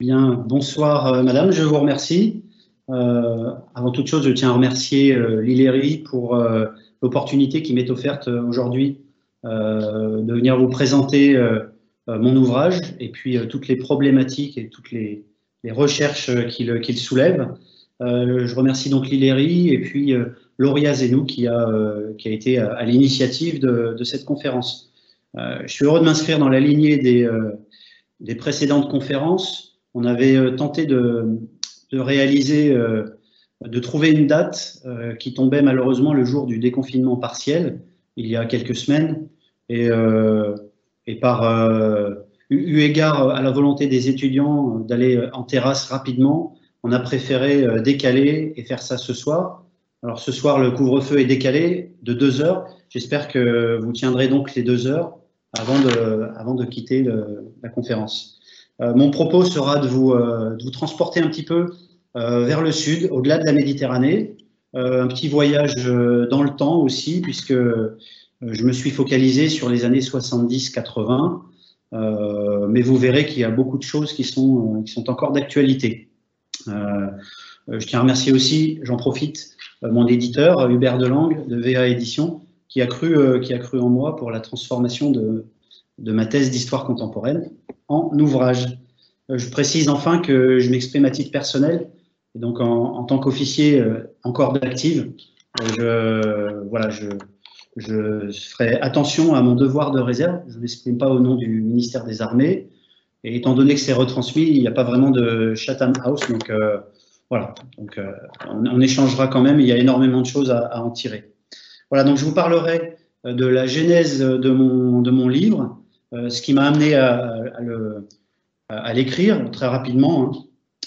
Bien, bonsoir euh, madame, je vous remercie. Euh, avant toute chose, je tiens à remercier euh, pour euh, l'opportunité qui m'est offerte euh, aujourd'hui de venir vous présenter mon ouvrage et puis toutes les problématiques et toutes les, les recherches qu'il soulève. je remercie donc Liléry et puis Lauria Zenou qui a, qui a été à, à l'initiative de, de, cette conférence. je suis heureux de m'inscrire dans la lignée des, des précédentes conférences on avait euh, tenté de, réaliser, euh, de trouver une date euh, qui tombait malheureusement le jour du déconfinement partiel, il y a quelques semaines, et, par eu égard à la volonté des étudiants d'aller en terrasse rapidement, on a préféré décaler et faire ça ce soir. Alors ce soir, le couvre-feu est décalé de deux heures. J'espère que vous tiendrez donc les deux heures avant de quitter la conférence. Euh, mon propos sera de vous, euh, de vous, transporter un petit peu euh, vers le sud, au-delà de la Méditerranée, un petit voyage dans le temps aussi, puisque je me suis focalisé sur les années 70-80, mais vous verrez qu'il y a beaucoup de choses qui sont, qui sont encore d'actualité. je tiens à remercier aussi, j'en profite, mon éditeur, Hubert Delangue, de VA Édition, qui a, cru, qui a cru en moi pour la transformation de, de ma thèse d'histoire contemporaine en ouvrage. Euh, je précise enfin que je m'exprime à titre personnel, et donc en, tant qu'officier euh, encore d'active, euh, je, voilà, je, je ferai attention à mon devoir de réserve. Je ne m'exprime pas au nom du ministère des Armées. Et étant donné que c'est retransmis, il n'y a pas vraiment de Chatham House. Donc voilà, donc, on, échangera quand même. Il y a énormément de choses à, à, en tirer. Voilà, donc je vous parlerai de la genèse de mon, de mon livre, ce qui m'a amené à, l'écrire très rapidement. Hein.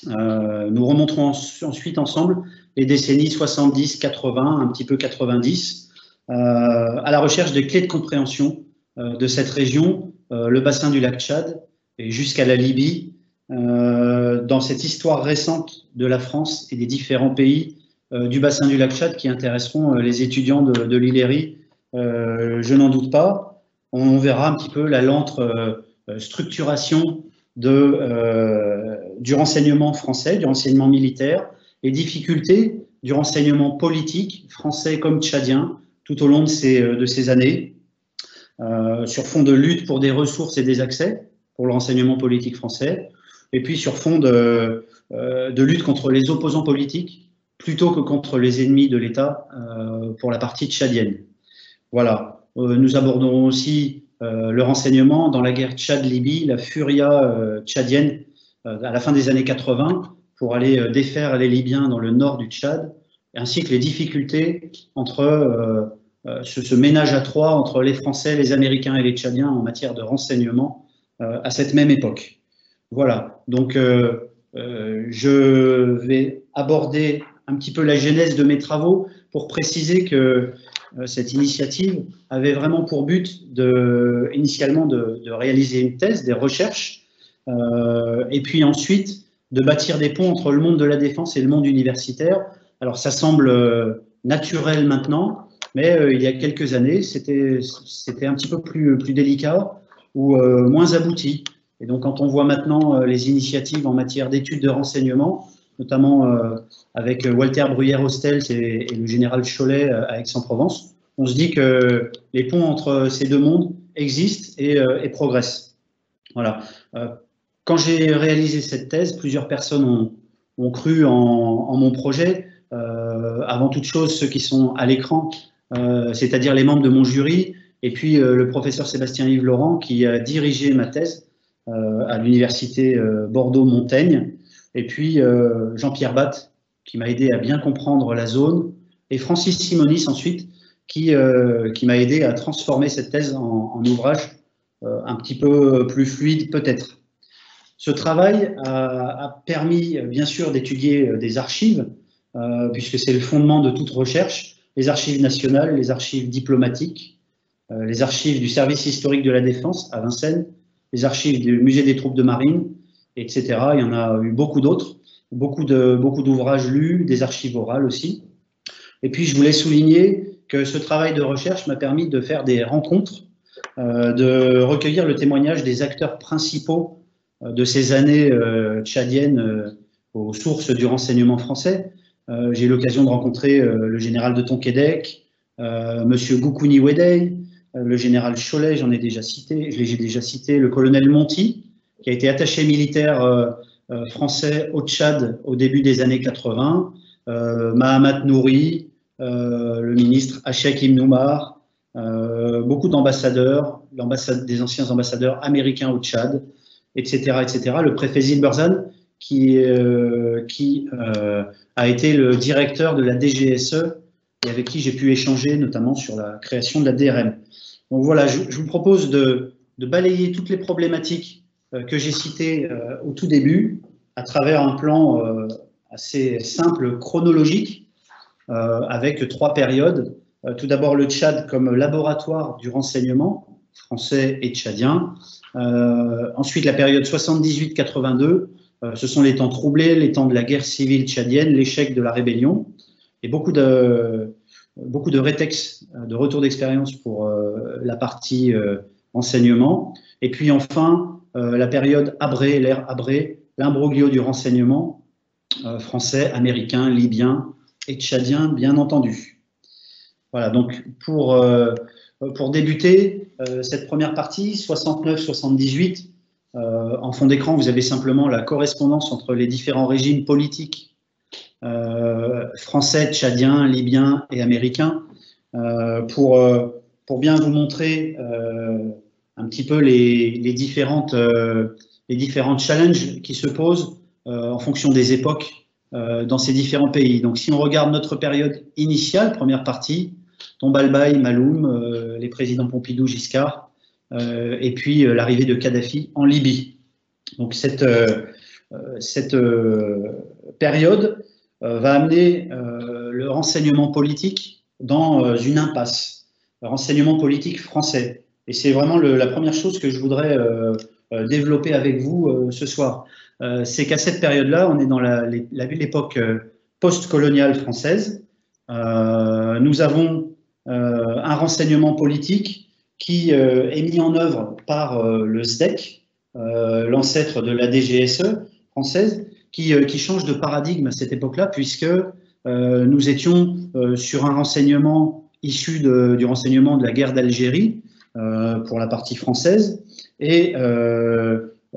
Euh, nous remonterons ensuite ensemble les décennies 70, 80, un petit peu 90, euh, à la recherche des clés de compréhension de cette région, le bassin du lac Tchad et jusqu'à la Libye, dans cette histoire récente de la France et des différents pays du bassin du lac Tchad qui intéresseront les étudiants de, de je n'en doute pas on verra un petit peu la lente euh, structuration de, euh, du renseignement français, du renseignement militaire, les difficultés du renseignement politique français comme tchadien tout au long de ces, années, euh, sur fond de lutte pour des ressources et des accès pour le renseignement politique français, et puis sur fond de lutte contre les opposants politiques plutôt que contre les ennemis de l'État pour la partie tchadienne. Voilà. Euh, nous aborderons aussi euh, le renseignement dans la guerre Tchad-Libye, la furia euh, tchadienne à la fin des années 80 pour aller défaire les Libyens dans le nord du Tchad, ainsi que les difficultés entre ce, ménage à trois entre les Français, les Américains et les Tchadiens en matière de renseignement à cette même époque. Voilà, donc je vais aborder un petit peu la genèse de mes travaux pour préciser que cette initiative avait vraiment pour but de, initialement de, réaliser une thèse, des recherches, euh, et puis ensuite de bâtir des ponts entre le monde de la défense et le monde universitaire. Alors ça semble euh, naturel maintenant, mais il y a quelques années, c'était un petit peu plus, délicat ou moins abouti. Et donc quand on voit maintenant les initiatives en matière d'études de renseignement, notamment euh, avec Walter Bruyère-Hostels et, le général Cholet euh, à Aix-en-Provence, on se dit que les ponts entre ces deux mondes existent et, euh, progressent. Voilà. quand j'ai réalisé cette thèse, plusieurs personnes ont, cru en, mon projet. avant toute chose, ceux qui sont à l'écran, c'est-à-dire les membres de mon jury, et puis le professeur Sébastien Yves Laurent qui a dirigé ma thèse à l'université Bordeaux-Montaigne et puis euh, Jean-Pierre Batt, qui m'a aidé à bien comprendre la zone, et Francis Simonis ensuite, qui, euh, qui m'a aidé à transformer cette thèse en, ouvrage euh, un petit peu plus fluide peut-être. Ce travail a, permis bien sûr d'étudier des archives, puisque c'est le fondement de toute recherche, les archives nationales, les archives diplomatiques, les archives du service historique de la défense à Vincennes, les archives du musée des troupes de marine, etc. Il y en a eu beaucoup d'autres, beaucoup de beaucoup d'ouvrages lus, des archives orales aussi. Et puis je voulais souligner que ce travail de recherche m'a permis de faire des rencontres, euh, de recueillir le témoignage des acteurs principaux de ces années tchadiennes aux sources du renseignement français. J'ai eu l'occasion de rencontrer le général de Tonquédec, Monsieur Goukouni Wedey, le général Cholet, j'en ai déjà cité, je l'ai déjà cité, le colonel Monti, qui a été attaché militaire français au Tchad au début des années 80, Mahamat Nouri, le ministre Hachek Imnoumar, euh, beaucoup d'ambassadeurs, des anciens ambassadeurs américains au Tchad, etc. etc. Le préfet Zilberzan, qui, euh, qui euh, a été le directeur de la DGSE et avec qui j'ai pu échanger notamment sur la création de la DRM. Donc voilà, je, vous propose de, balayer toutes les problématiques que j'ai citées au tout début à travers un plan assez simple, chronologique, avec trois périodes euh, tout d'abord le Tchad comme laboratoire du renseignement français et tchadien. Euh, ensuite la période 78-82, euh, ce sont les temps troublés, les temps de la guerre civile tchadienne, l'échec de la rébellion et beaucoup de, beaucoup de rétex, retour d'expérience pour la partie renseignement. Et puis enfin, la période Abré, l'ère Abré, l'imbroglio du renseignement français, américain, libyen et tchadien, bien entendu. Voilà, donc pour, euh, pour débuter euh, cette première partie, 69-78, euh, en fond d'écran, vous avez simplement la correspondance entre les différents régimes politiques français, tchadiens, libyens et américains, pour, pour bien vous montrer un petit peu les, les différentes, les différentes challenges qui se posent en fonction des époques dans ces différents pays. Donc si on regarde notre période initiale, première partie, Tombalbaï, Maloum, euh, les présidents Pompidou, Giscard, euh, et puis euh, l'arrivée de Kadhafi en Libye. Donc cette, cette période va amener le renseignement politique dans une impasse, le renseignement politique français. Et c'est vraiment la première chose que je voudrais développer avec vous ce soir. C'est qu'à cette période-là, on est dans l'époque post-coloniale française. nous avons euh, un renseignement politique qui euh, est mis en œuvre par euh, le SDEC, l'ancêtre de la DGSE française, qui, qui, change de paradigme à cette époque-là, puisque nous étions sur un renseignement issu du renseignement de la guerre d'Algérie, pour la partie française, et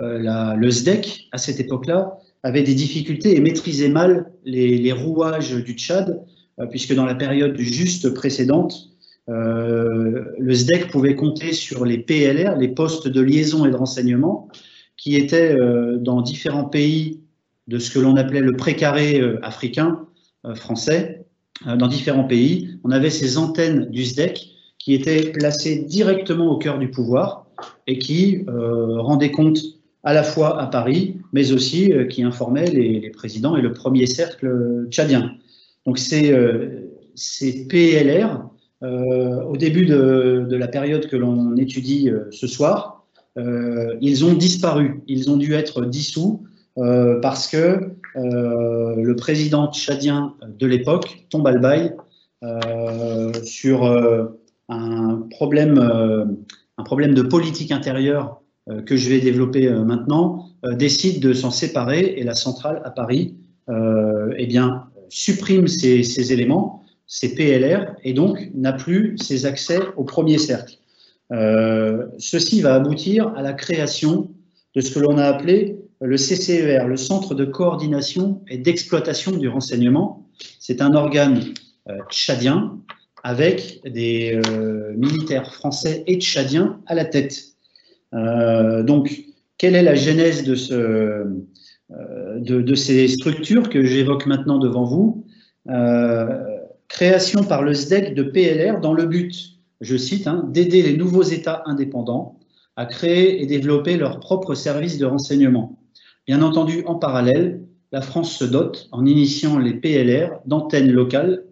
la, le SDEC, à cette époque-là, avait des difficultés et maîtrisait mal les, rouages du Tchad, euh, puisque dans la période juste précédente, euh, le SDEC pouvait compter sur les PLR, les postes de liaison et de renseignement, qui étaient euh, dans différents pays de ce que l'on appelait le précaré africain, français, dans différents pays. On avait ces antennes du SDEC qui étaient placées directement au cœur du pouvoir et qui rendaient compte à la fois à Paris, mais aussi qui informaient les, présidents et le premier cercle tchadien. Donc ces, euh, PLR, euh, au début de, la période que l'on étudie euh, ce soir, ils ont disparu, ils ont dû être dissous parce que le président tchadien de l'époque, Tombalbaye, sur un problème, un problème de politique intérieure que je vais développer maintenant, décide de s'en séparer et la centrale à Paris eh supprime ces, éléments, ces PLR, et donc n'a plus ses accès au premier cercle. Euh, ceci va aboutir à la création de ce que l'on a appelé le CCER, le Centre de coordination et d'exploitation du renseignement. C'est un organe euh, tchadien avec des euh, militaires français et tchadiens à la tête. Donc, quelle est la genèse euh, de, ces structures que j'évoque maintenant devant vous. Euh, création par le SDEC de PLR dans le but, je cite, hein, d'aider les nouveaux États indépendants à créer et développer leurs propres services de renseignement. Bien entendu, en parallèle, la France se dote, en initiant les PLR, d'antennes locales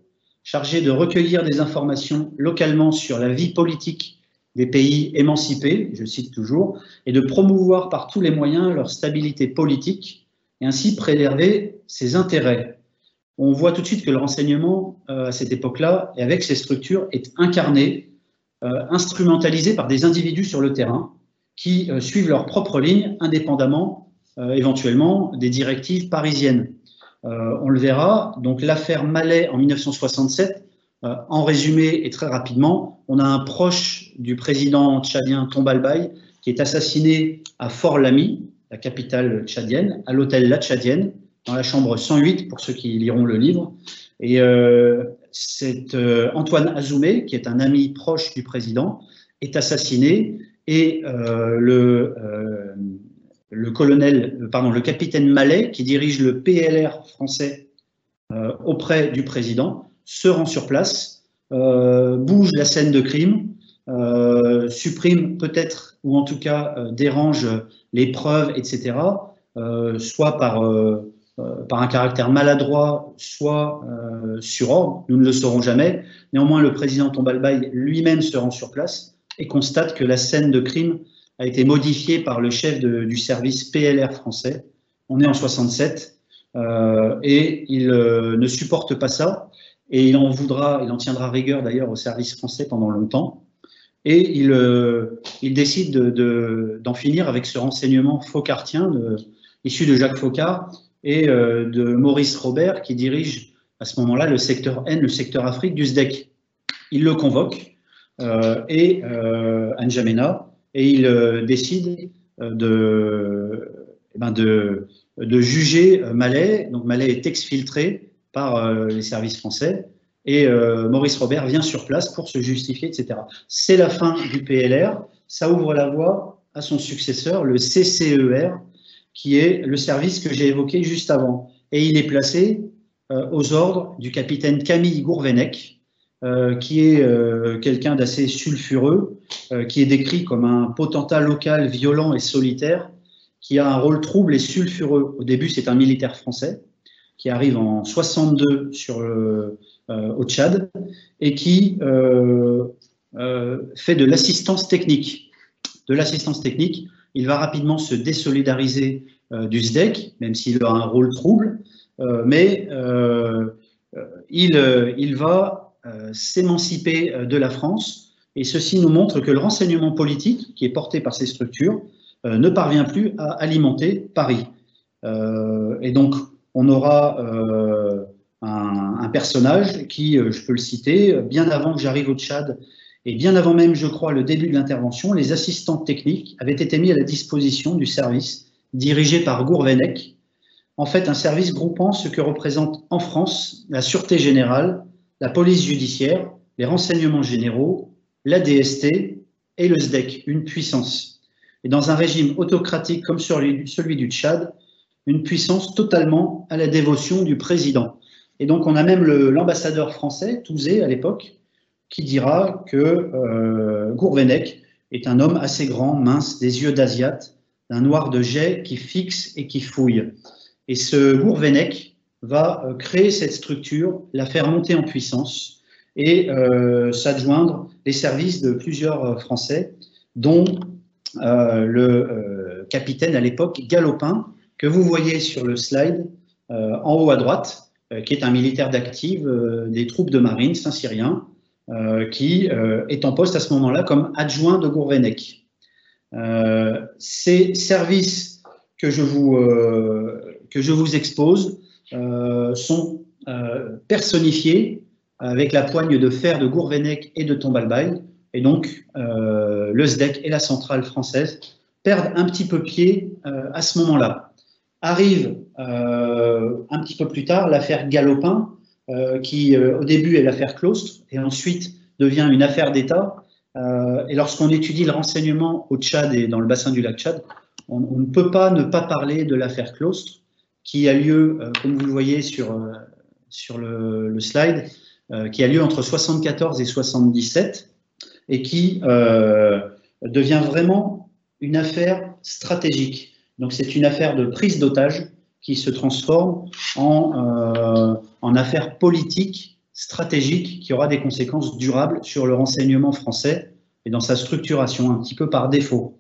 chargées de recueillir des informations localement sur la vie politique des pays émancipés, je cite toujours, et de promouvoir par tous les moyens leur stabilité politique et ainsi préserver ses intérêts. On voit tout de suite que le renseignement, euh, à cette époque-là, et avec ces structures, est incarné, euh, instrumentalisé par des individus sur le terrain qui suivent leur propre ligne indépendamment éventuellement des directives parisiennes. on le verra, donc l'affaire Mallet en 1967, en résumé et très rapidement, on a un proche du président tchadien Tombalbaye qui est assassiné à Fort-Lamy, la capitale tchadienne, à l'hôtel La Tchadienne, dans la chambre 108 pour ceux qui liront le livre. Et euh, c'est euh, Antoine Azoumé, qui est un ami proche du président, est assassiné et euh, le, le colonel, pardon, le capitaine Mallet, qui dirige le PLR français auprès du président, se rend sur place, bouge la scène de crime, supprime peut-être ou en tout cas dérange les preuves, etc., soit par euh, par un caractère maladroit, soit euh, sur ordre, nous ne le saurons jamais. Néanmoins, le président Tombalbaye lui-même se rend sur place et constate que la scène de crime a été modifiée par le chef du service PLR français. On est en 67 euh, et il ne supporte pas ça et il en voudra, il en tiendra rigueur d'ailleurs au service français pendant longtemps. Et il, il décide d'en de, finir avec ce renseignement faucartien issu de Jacques Faucard et euh, de Maurice Robert, qui dirige à ce moment-là le secteur N, le secteur Afrique du SDEC. Il le convoque, euh, et euh, N'Djamena, et il décide de, eh ben de, de, juger Malais. Donc Malais est exfiltré par les services français, et Maurice Robert vient sur place pour se justifier, etc. C'est la fin du PLR, ça ouvre la voie à son successeur, le CCER, qui est le service que j'ai évoqué juste avant. Et il est placé euh, aux ordres du capitaine Camille Gourvenec, euh, qui est euh, quelqu'un d'assez sulfureux, qui est décrit comme un potentat local violent et solitaire, qui a un rôle trouble et sulfureux. Au début, c'est un militaire français qui arrive en 62 sur au Tchad et qui fait de l'assistance technique. De l'assistance technique il va rapidement se désolidariser euh, du SDEC, même s'il a un rôle trouble, euh, mais euh, il, il, va s'émanciper de la France. Et ceci nous montre que le renseignement politique, qui est porté par ces structures, ne parvient plus à alimenter Paris. et donc, on aura un, un, personnage qui, je peux le citer, bien avant que j'arrive au Tchad et bien avant même, je crois, le début de l'intervention, les assistants techniques avaient été mis à la disposition du service dirigé par Gourvenec, en fait un service groupant ce que représente en France la Sûreté générale, la police judiciaire, les renseignements généraux, la DST et le SDEC, une puissance. Et dans un régime autocratique comme celui du Tchad, une puissance totalement à la dévotion du président. Et donc on a même l'ambassadeur français, Touzé à l'époque, qui dira que euh, Gourvenec est un homme assez grand, mince, des yeux d'asiate, d'un noir de jet qui fixe et qui fouille. Et ce Gourvenec va euh, créer cette structure, la faire monter en puissance et euh, s'adjoindre les services de plusieurs euh, Français, dont euh, le capitaine à l'époque Galopin, que vous voyez sur le slide en haut à droite, qui est un militaire d'active des troupes de marine saint-syrien, euh, qui euh, est en poste à ce moment-là comme adjoint de Gourvenec. Euh, ces services que je vous, que je vous expose sont personnifiés avec la poigne de fer de Gourvenec et de Tombalbaye, et donc le SDEC et la centrale française perdent un petit peu pied à ce moment-là. Arrive un petit peu plus tard l'affaire Galopin, euh, qui euh, au début est l'affaire Claustre et ensuite devient une affaire d'État. Euh, et lorsqu'on étudie le renseignement au Tchad et dans le bassin du lac Tchad, on, ne peut pas ne pas parler de l'affaire Claustre, qui a lieu, comme vous le voyez sur, le slide, qui a lieu entre 74 et 77 et qui devient vraiment une affaire stratégique. Donc c'est une affaire de prise d'otage qui se transforme en, en affaires politiques, stratégiques, qui aura des conséquences durables sur le renseignement français et dans sa structuration, un petit peu par défaut.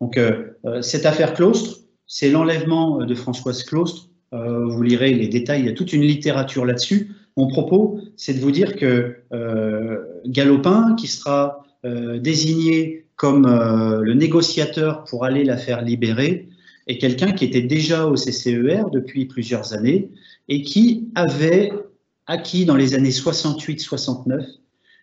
Donc, euh, euh, cette affaire Claustre, c'est l'enlèvement de Françoise Claustre. Euh, vous lirez les détails, il y a toute une littérature là-dessus. Mon propos, c'est de vous dire que Galopin, qui sera désigné comme le négociateur pour aller la faire libérer est quelqu'un qui était déjà au CCER depuis plusieurs années et qui avait acquis dans les années 68-69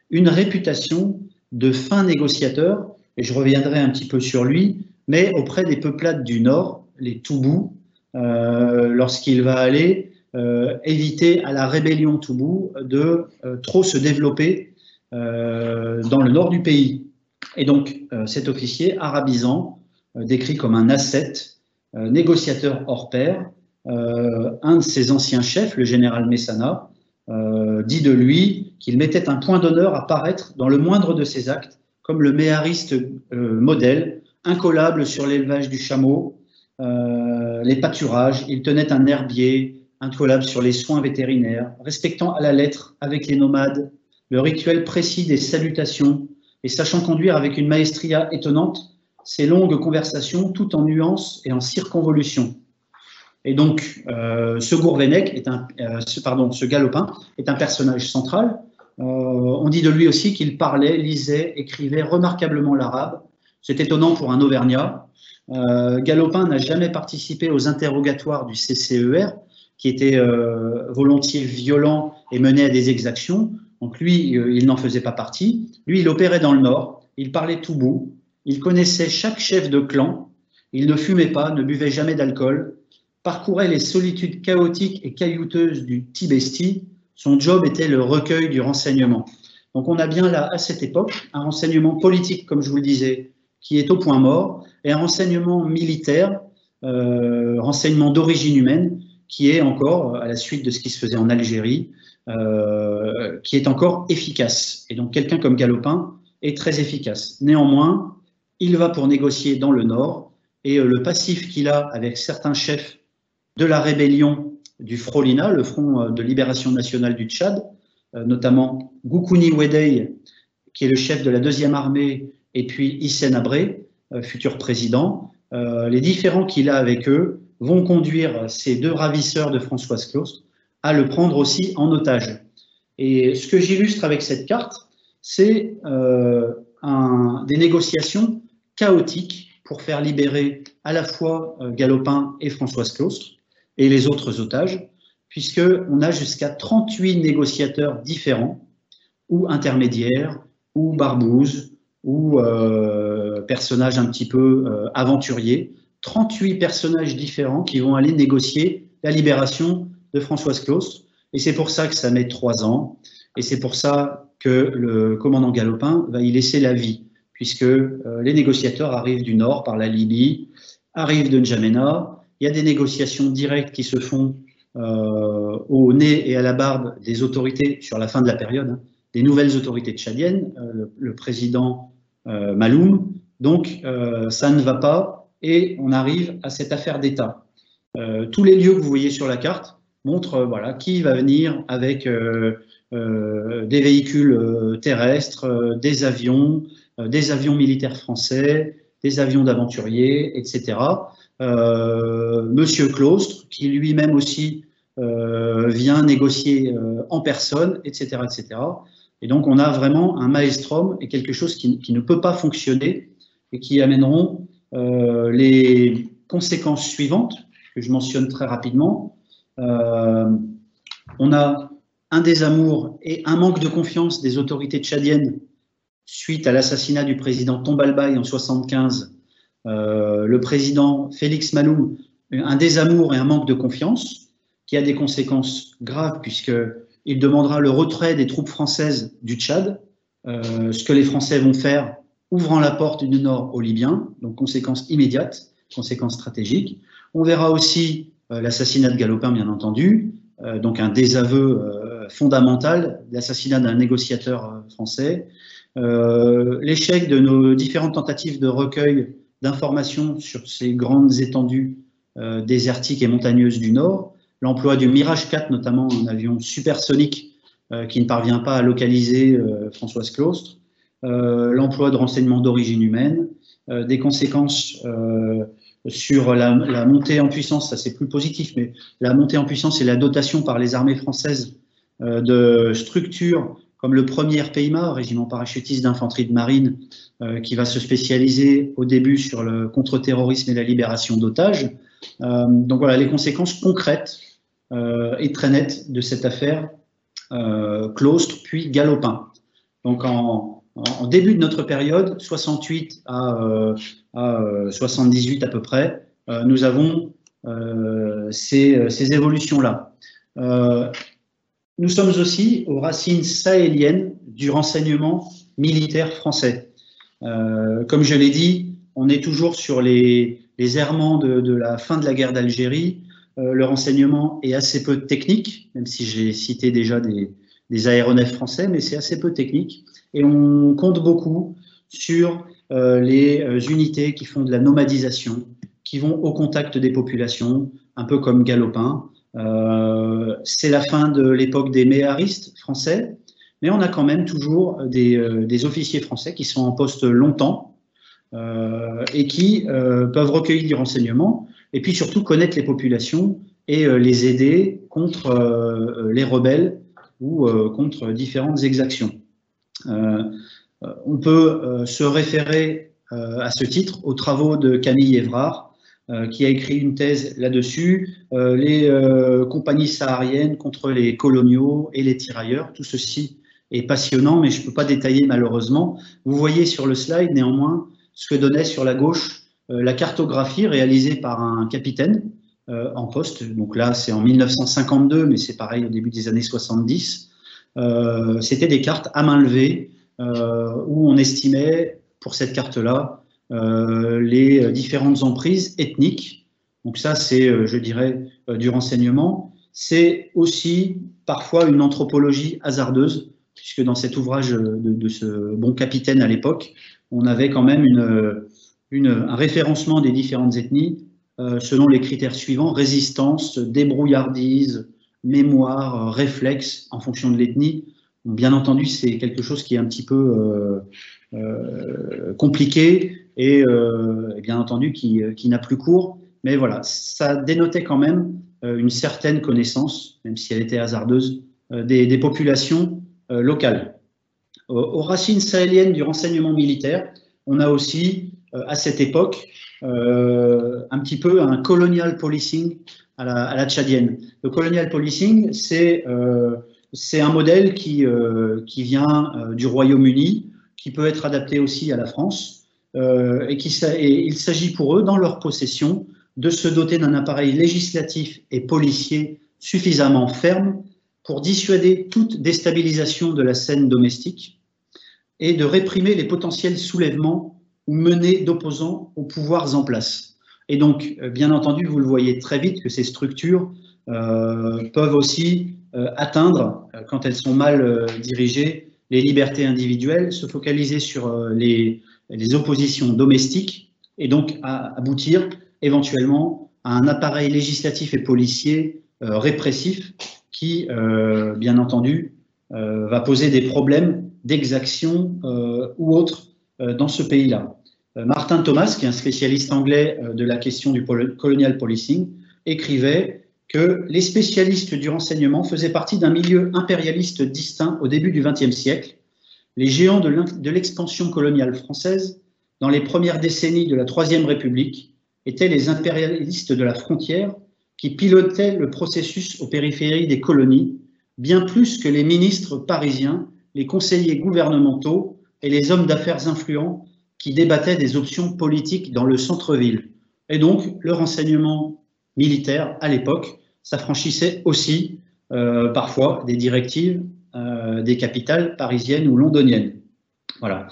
une réputation de fin négociateur, et je reviendrai un petit peu sur lui, mais auprès des peuplades du Nord, les Toubous, euh, lorsqu'il va aller euh, éviter à la rébellion Toubou de euh, trop se développer dans le nord du pays. Et donc cet officier arabisant, décrit comme un ascète, négociateur hors pair, un de ses anciens chefs, le général Messana, dit de lui qu'il mettait un point d'honneur à paraître dans le moindre de ses actes comme le méhariste modèle, incollable sur l'élevage du chameau, euh, les pâturages, il tenait un herbier incollable sur les soins vétérinaires, respectant à la lettre avec les nomades le rituel précis des salutations et sachant conduire avec une maestria étonnante ces longues conversations tout en nuances et en circonvolutions. Et donc, euh, ce Gourvenec, est un, euh, ce, pardon, ce galopin, est un personnage central. on dit de lui aussi qu'il parlait, lisait, écrivait remarquablement l'arabe. C'est étonnant pour un Auvergnat. Euh, Galopin n'a jamais participé aux interrogatoires du CCER, qui étaient euh, volontiers violents et menaient à des exactions. Donc lui, euh, il n'en faisait pas partie. Lui, il opérait dans le Nord, il parlait tout bout, il connaissait chaque chef de clan, il ne fumait pas, ne buvait jamais d'alcool, parcourait les solitudes chaotiques et caillouteuses du Tibesti. Son job était le recueil du renseignement. Donc on a bien là, à cette époque, un renseignement politique, comme je vous le disais, qui est au point mort, et un renseignement militaire, euh, renseignement d'origine humaine, qui est encore, à la suite de ce qui se faisait en Algérie, euh, qui est encore efficace. Et donc quelqu'un comme Galopin est très efficace. Néanmoins, il va pour négocier dans le Nord, et euh, le passif qu'il a avec certains chefs de la rébellion du Frolina, le Front de libération nationale du Tchad, notamment Goukouni Wedei, qui est le chef de la deuxième armée et puis Hissène Abré, euh, futur président. Euh, les différends qu'il a avec eux vont conduire ces deux ravisseurs de Françoise Claustre à le prendre aussi en otage. Et ce que j'illustre avec cette carte, c'est euh, des négociations chaotiques pour faire libérer à la fois Galopin et Françoise Claustre et les autres otages, puisqu'on a jusqu'à 38 négociateurs différents, ou intermédiaires, ou barbouzes, ou euh, personnages un petit peu euh, aventuriers, 38 personnages différents qui vont aller négocier la libération de Françoise Claustre. Et c'est pour ça que ça met trois ans. Et c'est pour ça que le commandant Galopin va y laisser la vie, puisque euh, les négociateurs arrivent du nord par la Libye, arrivent de N'Djamena. Il y a des négociations directes qui se font euh, au nez et à la barbe des autorités sur la fin de la période, hein, des nouvelles autorités tchadiennes. le, le, président euh, Maloum. Donc, euh, ça ne va pas et on arrive à cette affaire d'État. Euh, tous les lieux que vous voyez sur la carte montrent voilà, qui va venir avec des véhicules terrestres, des avions, des avions militaires français, des avions d'aventuriers, etc. Monsieur Claustre, qui lui-même aussi vient négocier en personne, etc., etc. Et donc, on a vraiment un maelstrom et quelque chose qui, ne peut pas fonctionner et qui amèneront euh, les conséquences suivantes, que je mentionne très rapidement. Euh, on a un désamour et un manque de confiance des autorités tchadiennes suite à l'assassinat du président Tombalbaye en 75. Euh, le président Félix Malou, un désamour et un manque de confiance qui a des conséquences graves puisque il demandera le retrait des troupes françaises du Tchad, euh, ce que les Français vont faire, ouvrant la porte du Nord aux Libyens, donc conséquence immédiate, conséquence stratégique. On verra aussi euh, l'assassinat de Galopin, bien entendu, euh, donc un désaveu fondamental, l'assassinat d'un négociateur français, l'échec de nos différentes tentatives de recueil d'informations sur ces grandes étendues désertiques et montagneuses du Nord, l'emploi du Mirage 4, notamment un avion supersonique euh, qui ne parvient pas à localiser euh, Françoise Claustre, euh, l'emploi de renseignements d'origine humaine, des conséquences sur la, montée en puissance, ça c'est plus positif, mais la montée en puissance et la dotation par les armées françaises de structures comme le premier RPIMA, régiment parachutiste d'infanterie de marine, qui va se spécialiser au début sur le contre-terrorisme et la libération d'otages. donc voilà les conséquences concrètes et très nettes de cette affaire Claustre puis Galopin. Donc en, début de notre période, 68 à, 78 à peu près, nous avons ces évolutions-là. Nous sommes aussi aux racines sahéliennes du renseignement militaire français. comme je l'ai dit, on est toujours sur les, les errements de, de, la fin de la guerre d'Algérie. le renseignement est assez peu technique, même si j'ai cité déjà des, des aéronefs français, mais c'est assez peu technique. Et on compte beaucoup sur euh, les euh, unités qui font de la nomadisation, qui vont au contact des populations, un peu comme Galopin. Euh, c'est la fin de l'époque des méharistes français, mais on a quand même toujours des, euh, des officiers français qui sont en poste longtemps euh, et qui euh, peuvent recueillir du renseignement et puis surtout connaître les populations et les aider contre les rebelles ou contre différentes exactions. Euh, on peut euh, se référer euh, à ce titre aux travaux de Camille Évrard, qui a écrit une thèse là-dessus, les compagnies sahariennes contre les coloniaux et les tirailleurs. Tout ceci est passionnant, mais je ne peux pas détailler malheureusement. Vous voyez sur le slide néanmoins ce que donnait sur la gauche la cartographie réalisée par un capitaine en poste. Donc là, c'est en 1952, mais c'est pareil au début des années 70. Euh, c'était des cartes à main levée euh, où on estimait pour cette carte-là euh, les différentes emprises ethniques. Donc ça, c'est, je dirais, du renseignement. C'est aussi parfois une anthropologie hasardeuse, puisque dans cet ouvrage de, ce bon capitaine à l'époque, on avait quand même un référencement des différentes ethnies euh, selon les critères suivants, résistance, débrouillardise, mémoire, réflexe en fonction de l'ethnie. Bien entendu, c'est quelque chose qui est un petit peu euh, euh, compliqué et, euh, et, bien entendu qui, qui n'a plus cours. Mais voilà, ça dénotait quand même euh, une certaine connaissance, même si elle était hasardeuse, euh, des, populations euh, locales. Aux racines sahéliennes du renseignement militaire, on a aussi à cette époque un petit peu un colonial policing à la, tchadienne. Le colonial policing, c'est euh, un modèle qui, euh, vient euh, du Royaume-Uni, qui peut être adapté aussi à la France, euh, et, il s'agit pour eux, dans leur possession, de se doter d'un appareil législatif et policier suffisamment ferme pour dissuader toute déstabilisation de la scène domestique et de réprimer les potentiels soulèvements ou menées d'opposants aux pouvoirs en place. Et donc, euh, bien entendu, vous le voyez très vite que ces structures euh, peuvent aussi atteindre, quand elles sont mal dirigées, les libertés individuelles, se focaliser sur les, les, oppositions domestiques et donc aboutir éventuellement à un appareil législatif et policier répressif qui, bien entendu, va poser des problèmes d'exaction ou autres dans ce pays-là. Euh, Martin Thomas, qui est un spécialiste anglais euh, de la question du colonial policing, écrivait que les spécialistes du renseignement faisaient partie d'un milieu impérialiste distinct au début du XXe siècle. Les géants de l'expansion coloniale française, dans les premières décennies de la Troisième République, étaient les impérialistes de la frontière qui pilotaient le processus aux périphéries des colonies, bien plus que les ministres parisiens, les conseillers gouvernementaux et les hommes d'affaires influents qui débattait des options politiques dans le centre-ville. Et donc, le renseignement militaire, à l'époque, s'affranchissait aussi euh, parfois des directives euh, des capitales parisiennes ou londoniennes. Voilà.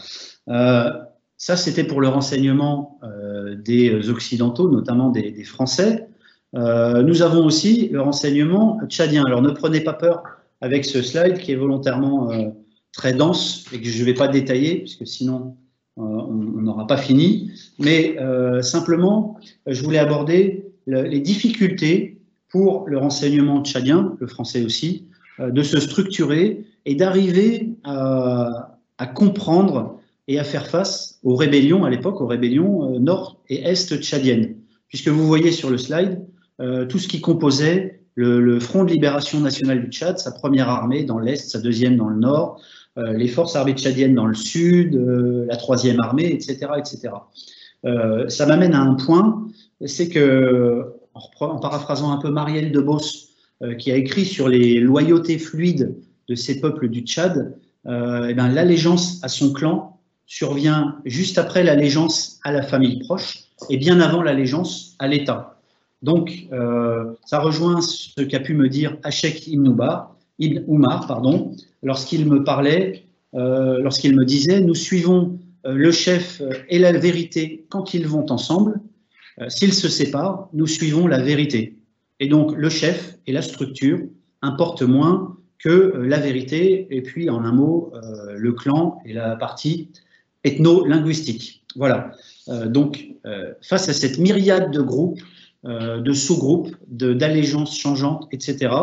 Euh, ça, c'était pour le renseignement euh, des Occidentaux, notamment des, Français. Nous avons aussi le renseignement tchadien. Alors, ne prenez pas peur avec ce slide qui est volontairement très dense et que je ne vais pas détailler, puisque sinon on n'aura pas fini, mais simplement, je voulais aborder le, les difficultés pour le renseignement tchadien, le français aussi, de se structurer et d'arriver à, comprendre et à faire face aux rébellions à l'époque, aux rébellions nord et est tchadiennes. Puisque vous voyez sur le slide tout ce qui composait le, Front de libération nationale du Tchad, sa première armée dans l'est, sa deuxième dans le nord, les forces armées tchadiennes dans le sud, la troisième armée, etc. etc. ça m'amène à un point, c'est que, en, paraphrasant un peu Marielle de qui a écrit sur les loyautés fluides de ces peuples du Tchad, eh ben, l'allégeance à son clan survient juste après l'allégeance à la famille proche et bien avant l'allégeance à l'État. Donc, euh, ça rejoint ce qu'a pu me dire Hachek Ibn, Umar lorsqu'il me parlait, euh, lorsqu'il me disait Nous suivons euh, le chef et la vérité quand ils vont ensemble. S'ils se séparent, nous suivons la vérité. Et donc, le chef et la structure importent moins que la vérité, et puis en un mot, le clan et la partie ethno-linguistique. Voilà. donc, face à cette myriade de groupes, euh, de sous-groupes, d'allégeances changeantes, etc.,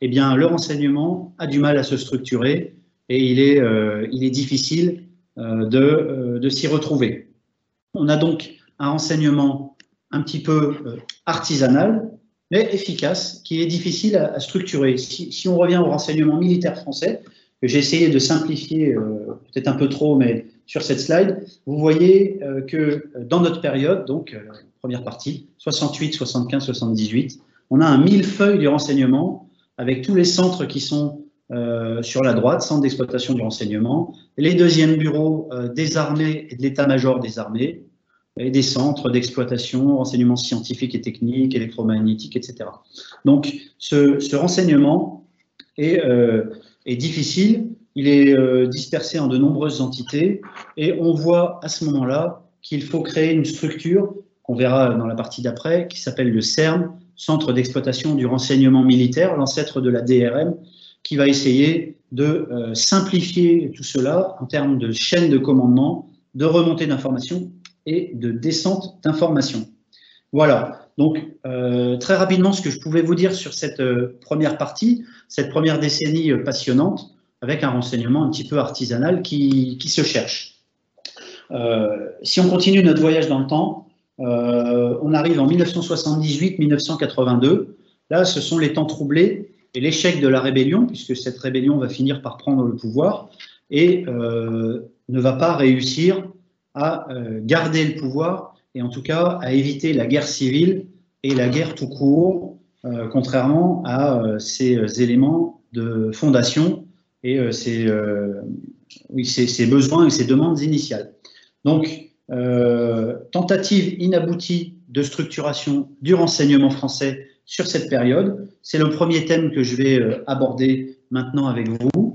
eh bien, le renseignement a du mal à se structurer et il est, euh, il est difficile euh, de, de s'y retrouver. On a donc un renseignement un petit peu artisanal, mais efficace, qui est difficile à, structurer. Si, on revient au renseignement militaire français, que j'ai essayé de simplifier, peut-être un peu trop, mais sur cette slide, vous voyez que dans notre période, donc première partie, 68, 75, 78. On a un millefeuille du renseignement avec tous les centres qui sont euh, sur la droite, centre d'exploitation du renseignement, les deuxièmes bureaux euh, des armées et de l'état-major des armées, et des centres d'exploitation, renseignement scientifique et technique, électromagnétique, etc. Donc ce, renseignement est, euh, est, difficile, il est dispersé en de nombreuses entités, et on voit à ce moment-là qu'il faut créer une structure qu'on verra dans la partie d'après, qui s'appelle le CERN, Centre d'exploitation du renseignement militaire, l'ancêtre de la DRM, qui va essayer de euh, simplifier tout cela en termes de chaîne de commandement, de remontée d'informations et de descente d'informations. Voilà, donc euh, très rapidement ce que je pouvais vous dire sur cette euh, première partie, cette première décennie passionnante, avec un renseignement un petit peu artisanal qui, qui se cherche. si on continue notre voyage dans le temps, euh, on arrive en 1978-1982. Là, ce sont les temps troublés et l'échec de la rébellion, puisque cette rébellion va finir par prendre le pouvoir et euh, ne va pas réussir à euh, garder le pouvoir et en tout cas à éviter la guerre civile et la guerre tout court, contrairement à ces éléments de fondation et ces, besoins et ces demandes initiales. Donc, euh, tentative inaboutie de structuration du renseignement français sur cette période. C'est le premier thème que je vais euh, aborder maintenant avec vous.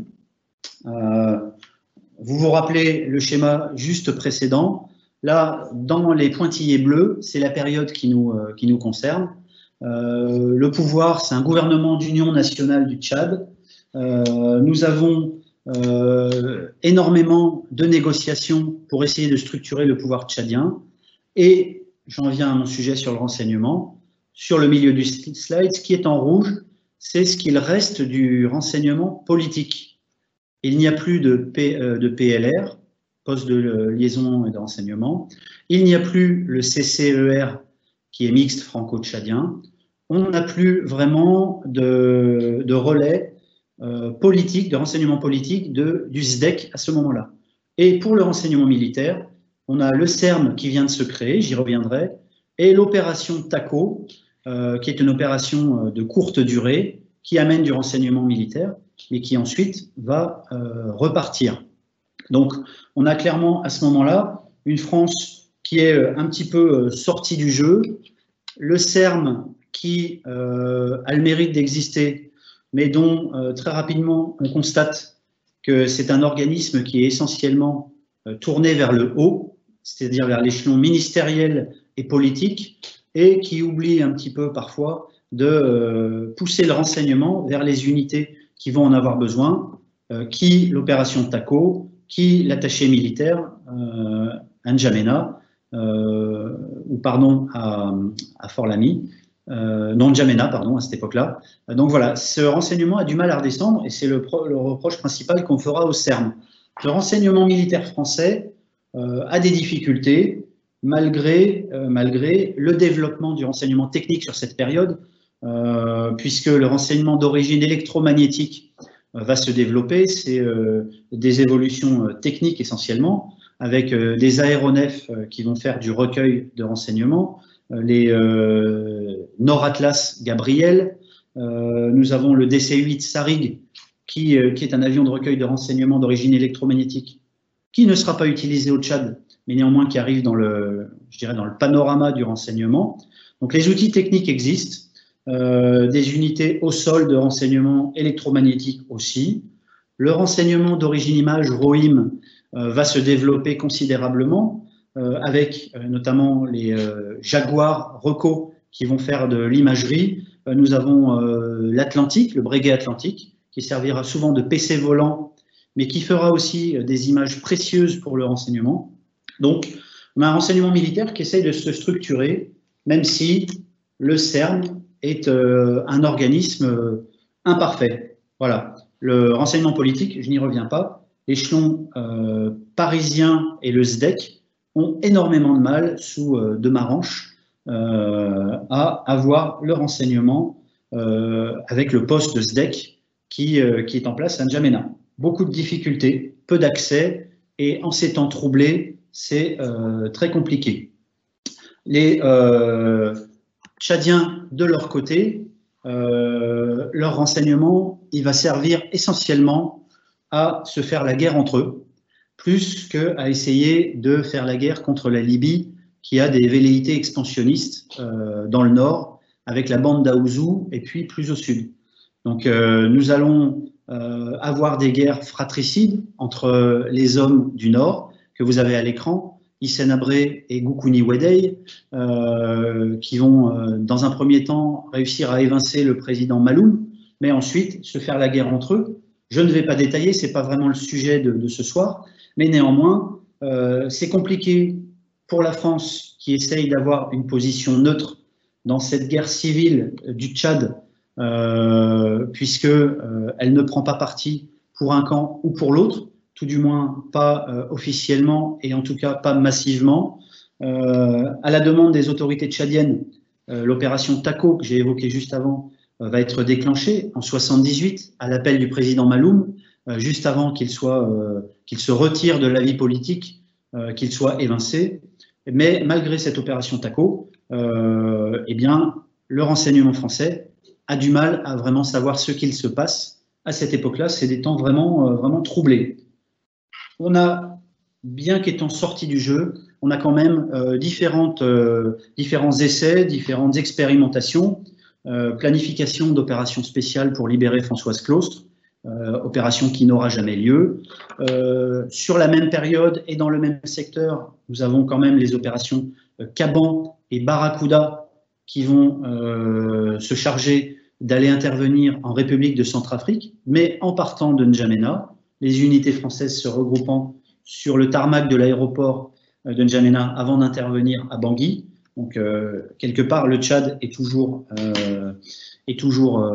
Euh, vous vous rappelez le schéma juste précédent. Là, dans les pointillés bleus, c'est la période qui nous, qui nous concerne. le pouvoir, c'est un gouvernement d'union nationale du Tchad. nous avons euh, énormément de négociations pour essayer de structurer le pouvoir tchadien. Et j'en viens à mon sujet sur le renseignement. Sur le milieu du slide, ce qui est en rouge, c'est ce qu'il reste du renseignement politique. Il n'y a plus de, P, euh, PLR, poste de liaison et de renseignement. Il n'y a plus le CCER, qui est mixte franco-tchadien. On n'a plus vraiment de, relais euh, politique, de renseignement politique du SDEC à ce moment-là. Et pour le renseignement militaire, on a le CERN qui vient de se créer, j'y reviendrai, et l'opération TACO, euh, qui est une opération euh, de courte durée, qui amène du renseignement militaire et qui ensuite va repartir. Donc, on a clairement à ce moment-là une France qui est un petit peu sortie du jeu, le CERN qui a le mérite d'exister mais dont euh, très rapidement on constate que c'est un organisme qui est essentiellement euh, tourné vers le haut, c'est-à-dire vers l'échelon ministériel et politique, et qui oublie un petit peu parfois de euh, pousser le renseignement vers les unités qui vont en avoir besoin, qui l'opération TACO, qui l'attaché militaire N'Djamena, ou pardon à, Fort-Lamy, euh, non Jamena, pardon, à cette époque-là. Euh, donc voilà, ce renseignement a du mal à redescendre et c'est le, reproche principal qu'on fera au CERN. Le renseignement militaire français euh, a des difficultés malgré, malgré le développement du renseignement technique sur cette période, puisque le renseignement d'origine électromagnétique va se développer, c'est des évolutions techniques essentiellement, avec des aéronefs qui vont faire du recueil de renseignements, les Nord-Atlas Gabriel, nous avons le DC-8 Sarig, qui, qui, est un avion de recueil de renseignements d'origine électromagnétique, qui ne sera pas utilisé au Tchad, mais néanmoins qui arrive dans le, je dirais, dans le panorama du renseignement. Donc les outils techniques existent, euh, des unités au sol de renseignement électromagnétique aussi. Le renseignement d'origine image, ROIM, euh, va se développer considérablement, euh, avec notamment les Jaguar Reco qui vont faire de l'imagerie. nous avons l'Atlantique, le Breguet Atlantique, qui servira souvent de PC volant, mais qui fera aussi des images précieuses pour le renseignement. Donc, on a un renseignement militaire qui essaye de se structurer, même si le CERN est euh, un organisme euh, imparfait. Voilà. Le renseignement politique, je n'y reviens pas, l'échelon euh, parisien et le SDEC ont énormément de mal sous de Maranche à avoir le renseignement avec le poste de SDEC qui, qui est en place à N'Djamena. Beaucoup de difficultés, peu d'accès, et en ces temps troublés, c'est très compliqué. Les, Tchadiens, de leur côté, euh, leur renseignement, il va servir essentiellement à se faire la guerre entre eux, plus qu'à essayer de faire la guerre contre la Libye, qui a des velléités expansionnistes euh, dans le nord, avec la bande d'Aouzou, et puis plus au sud. Donc euh, nous allons avoir des guerres fratricides entre les hommes du nord, que vous avez à l'écran, Abré et Goukouni Wedey, euh, qui vont, euh, dans un premier temps, réussir à évincer le président Maloum, mais ensuite se faire la guerre entre eux. Je ne vais pas détailler, ce n'est pas vraiment le sujet de, ce soir, mais néanmoins, euh, c'est compliqué pour la France qui essaye d'avoir une position neutre dans cette guerre civile du Tchad, puisqu'elle ne prend pas parti pour un camp ou pour l'autre tout du moins pas euh, officiellement et en tout cas pas massivement. Euh, à la demande des autorités tchadiennes, euh, l'opération TACO que j'ai évoquée juste avant va être déclenchée en 78 à l'appel du président Maloum, juste avant qu'il soit qu'il se retire de la vie politique, qu'il soit évincé. Mais malgré cette opération TACO, eh bien, le renseignement français a du mal à vraiment savoir ce qu'il se passe à cette époque-là. C'est des temps vraiment, vraiment troublés on a, bien qu'étant sorti du jeu, on a quand même euh, euh, différents essais, différentes expérimentations, euh, planification d'opérations spéciales pour libérer Françoise Claustre, opération qui n'aura jamais lieu. sur la même période et dans le même secteur, nous avons quand même les opérations Caban et Barracuda qui vont se charger d'aller intervenir en République de Centrafrique, mais en partant de N'Djamena, les unités françaises se regroupant sur le tarmac de l'aéroport euh, de N'Djamena avant d'intervenir à Bangui. Donc, euh, quelque part, le Tchad est toujours, euh, est toujours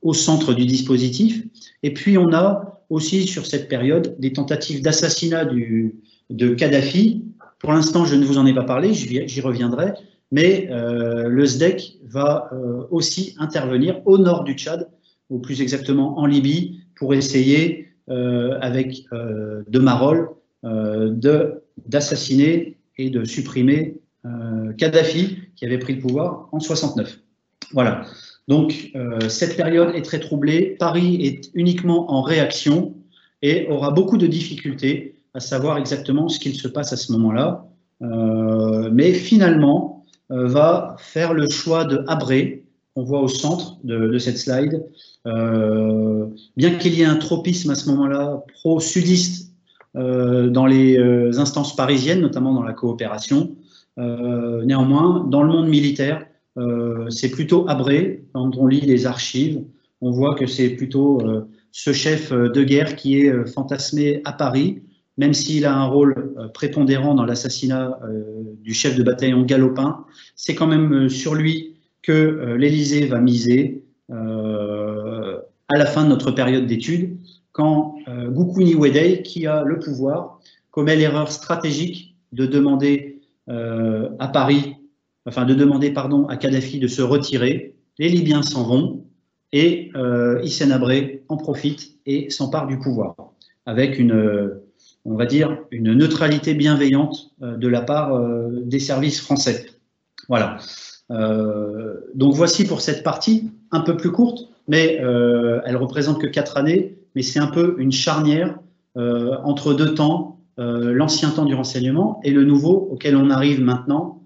au centre du dispositif. Et puis, on a aussi, sur cette période, des tentatives d'assassinat de Kadhafi. Pour l'instant, je ne vous en ai pas parlé, j'y reviendrai, mais le SDEC va aussi intervenir au nord du Tchad, ou plus exactement en Libye, pour essayer avec euh, de Marolles euh, d'assassiner et de supprimer Kadhafi qui avait pris le pouvoir en 69. Voilà. Donc cette période est très troublée. Paris est uniquement en réaction et aura beaucoup de difficultés à savoir exactement ce qu'il se passe à ce moment-là. mais finalement, va faire le choix de Abré, on voit au centre de cette slide, euh, bien qu'il y ait un tropisme à ce moment-là pro-sudiste euh, dans les euh, instances parisiennes, notamment dans la coopération, néanmoins, dans le monde militaire, c'est plutôt abré. Quand on lit les archives, on voit que c'est plutôt ce chef de guerre qui est fantasmé à Paris, même s'il a un rôle prépondérant dans l'assassinat du chef de bataillon Galopin, c'est quand même sur lui que l'Élysée va miser à la fin de notre période d'études, quand euh, Gukuni Wedei, qui a le pouvoir, commet l'erreur stratégique de demander euh, à Paris, enfin de demander pardon à Kadhafi de se retirer. Les Libyens s'en vont et euh, Hissène Abré en profite et s'empare du pouvoir, avec une, on va dire, une neutralité bienveillante de la part des services français. Voilà. donc voici pour cette partie, un peu plus courte, mais elle représente que quatre années, mais c'est un peu une charnière entre deux temps, l'ancien temps du renseignement et le nouveau auquel on arrive maintenant,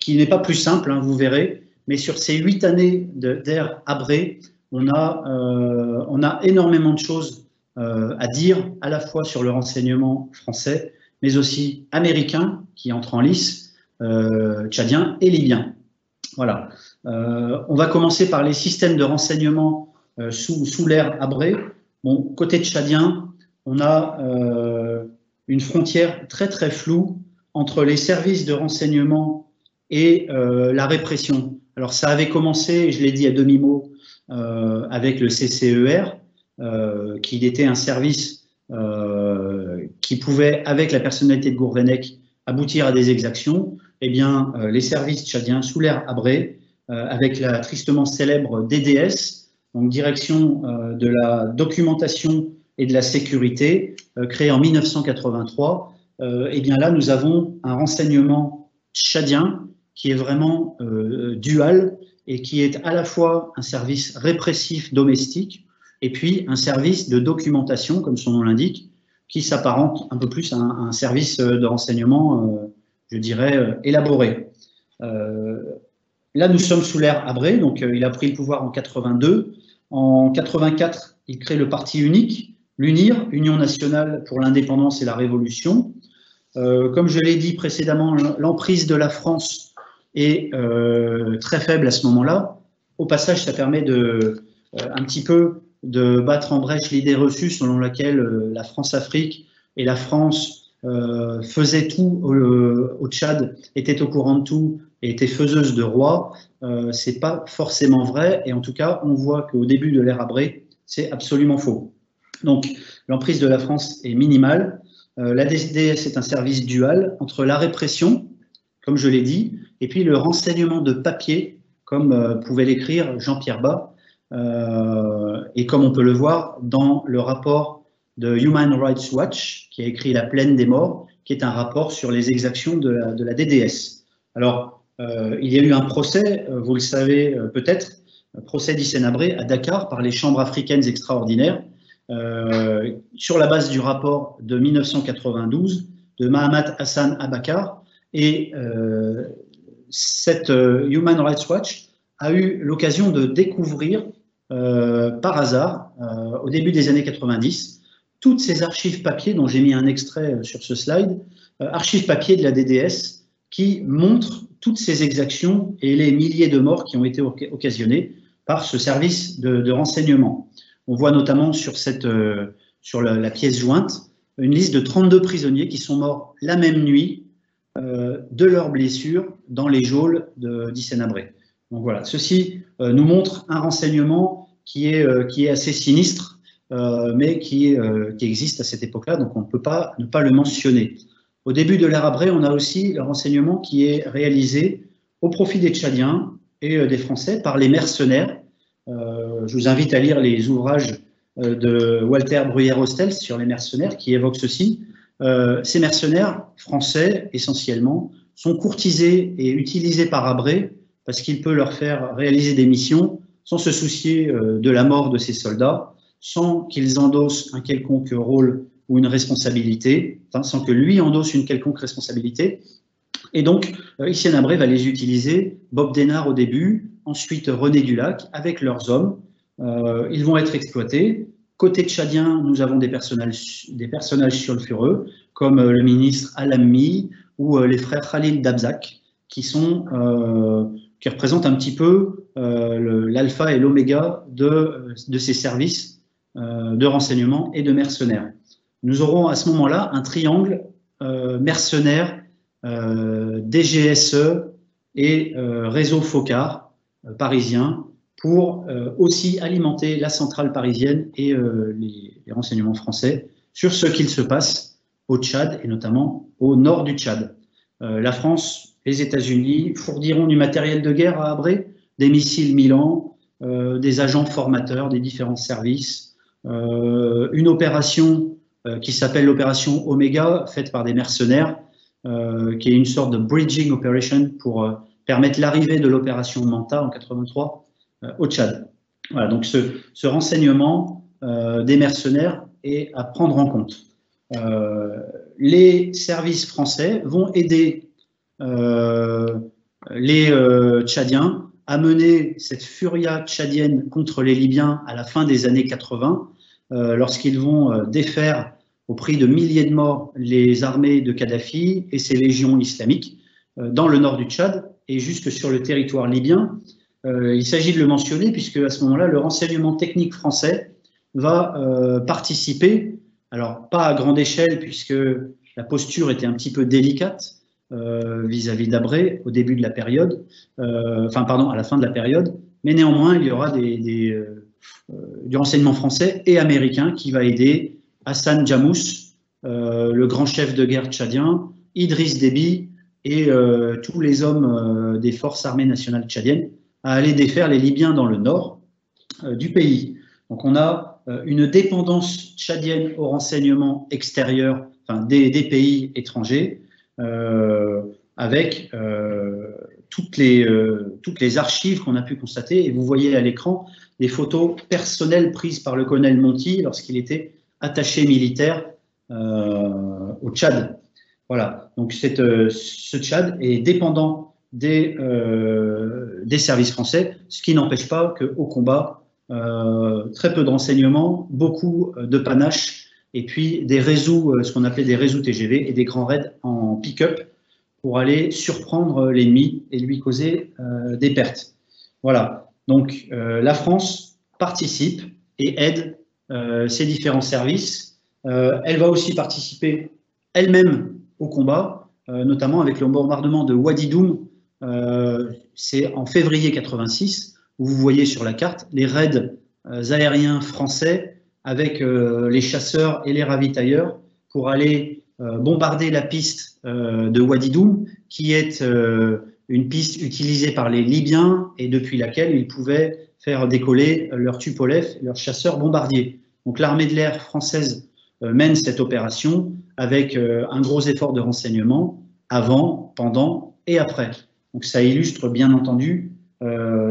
qui n'est pas plus simple, hein, vous verrez, mais sur ces huit années d'ère Abré, on a, euh, on a énormément de choses euh, à dire, à la fois sur le renseignement français, mais aussi américain, qui entre en lice, euh, tchadien et libyen. Voilà. On va commencer par les systèmes de renseignement sous, sous l'ère Abré. Bon, côté tchadien, on a une frontière très très floue entre les services de renseignement et la répression. Alors ça avait commencé, je l'ai dit à demi-mot, euh, avec le CCER, euh, qui était un service euh, qui pouvait, avec la personnalité de Gourvenec, aboutir à des exactions. Eh bien, les services tchadiens, sous l'ère Abré, avec la tristement célèbre DDS, donc Direction de la documentation et de la sécurité, créée en 1983, eh bien là, nous avons un renseignement tchadien qui est vraiment euh, dual et qui est à la fois un service répressif domestique et puis un service de documentation, comme son nom l'indique, qui s'apparente un peu plus à un, service de renseignement, euh, je dirais, euh, élaboré. Là, nous sommes sous l'ère Abré, donc il a pris le pouvoir en 82. En 84, il crée le parti unique, l'UNIR, Union nationale pour l'indépendance et la révolution. comme je l'ai dit précédemment, l'emprise de la France est euh, très faible à ce moment-là. Au passage, ça permet de, euh, un petit peu de battre en brèche l'idée reçue selon laquelle euh, la France-Afrique et la France faisaient tout au, Tchad, étaient au courant de tout et étaient faiseuses de rois. Euh, c'est pas forcément vrai et en tout cas, on voit qu'au début de l'ère Abré, c'est absolument faux. Donc, l'emprise de la France est minimale. la DSDS est un service dual entre la répression, comme je l'ai dit, et puis le renseignement de papier, comme euh, pouvait l'écrire Jean-Pierre Bas, euh, et comme on peut le voir dans le rapport de Human Rights Watch, qui a écrit La plaine des morts, qui est un rapport sur les exactions de la, DDS. Alors, euh, il y a eu un procès, vous le savez peut-être, procès d'Issenabré à Dakar par les chambres africaines extraordinaires, sur la base du rapport de 1992 de Mahamat Hassan Abakar. Et cette euh, Human Rights Watch a eu l'occasion de découvrir euh, par hasard, euh, au début des années 90, toutes ces archives papier dont j'ai mis un extrait sur ce slide, archives papier de la DDS qui montrent toutes ces exactions et les milliers de morts qui ont été occasionnées par ce service de, renseignement. On voit notamment sur, cette, sur la, pièce jointe une liste de 32 prisonniers qui sont morts la même nuit euh, de leurs blessures dans les geôles d'Issenabré. Donc voilà, ceci euh, nous montre un renseignement qui est, euh, qui est assez sinistre, mais qui, qui, existe à cette époque-là, donc on ne peut pas ne pas le mentionner. Au début de l'ère Abré, on a aussi le renseignement qui est réalisé au profit des Tchadiens et des Français par les mercenaires. je vous invite à lire les ouvrages de Walter Bruyère-Hostel sur les mercenaires qui évoquent ceci. Euh, ces mercenaires français, essentiellement, sont courtisés et utilisés par Abré parce qu'il peut leur faire réaliser des missions sans se soucier euh, de la mort de ces soldats, sans qu'ils endossent un quelconque rôle ou une responsabilité, sans que lui endosse une quelconque responsabilité. Et donc, euh, Abré va les utiliser, Bob Denard au début, ensuite René Dulac, avec leurs hommes. Euh, ils vont être exploités, Côté tchadien, nous avons des personnages, des personnages sulfureux, comme euh, le ministre Alammi ou les frères Khalil Dabzak, qui, sont, qui représentent un petit peu l'alpha et l'oméga de, de, ces services de renseignement et de mercenaires. Nous aurons à ce moment-là un triangle mercenaire, DGSE et réseau FOCAR parisien pour euh, aussi alimenter la centrale parisienne et euh, les, renseignements français sur ce qu'il se passe au Tchad et notamment au nord du Tchad. Euh, la France, les États-Unis fourniront du matériel de guerre à Abré, des missiles Milan, des agents formateurs des différents services, une opération qui s'appelle l'opération Omega, faite par des mercenaires, qui est une sorte de bridging operation pour permettre l'arrivée de l'opération Manta en 83 au Tchad. Voilà, donc ce, renseignement des mercenaires est à prendre en compte. les services français vont aider euh, les euh, Tchadiens à mener cette furia tchadienne contre les Libyens à la fin des années 80, euh, lorsqu'ils vont défaire au prix de milliers de morts les armées de Kadhafi et ses légions islamiques dans le nord du Tchad et jusque sur le territoire libyen. il s'agit de le mentionner puisque à ce moment-là, le renseignement technique français va participer, alors pas à grande échelle puisque la posture était un petit peu délicate, euh, vis-à-vis d'Abré au début de la période, euh, enfin pardon, à la fin de la période, mais néanmoins il y aura des, euh, du renseignement français et américain qui va aider Hassan Jamous, le grand chef de guerre tchadien, Idriss Déby et tous les hommes des forces armées nationales tchadiennes à aller défaire les Libyens dans le nord du pays. Donc on a une dépendance tchadienne au renseignement extérieur, enfin des, pays étrangers, euh, avec euh, euh, toutes les archives qu'on a pu constater. Et vous voyez à l'écran des photos personnelles prises par le colonel Monti lorsqu'il était attaché militaire au Tchad. Voilà, donc cette, ce Tchad est dépendant des, des services français, ce qui n'empêche pas qu'au combat, très peu de renseignements, beaucoup de panache et puis des réseaux, euh, ce qu'on appelait des réseaux TGV et des grands raids en pick-up pour aller surprendre l'ennemi et lui causer euh, des pertes. Voilà, donc euh, la France participe et aide ces différents services. elle va aussi participer elle-même au combat, notamment avec le bombardement de Wadi Doum. C'est en février 86, où vous voyez sur la carte les raids aériens français avec euh, les chasseurs et les ravitailleurs pour aller euh, bombarder la piste euh, de Wadidoum, qui est une piste utilisée par les Libyens et depuis laquelle ils pouvaient faire décoller leurs Tupolev, leurs chasseurs bombardiers. Donc l'armée de l'air française mène cette opération avec un gros effort de renseignement avant, pendant et après. Donc ça illustre bien entendu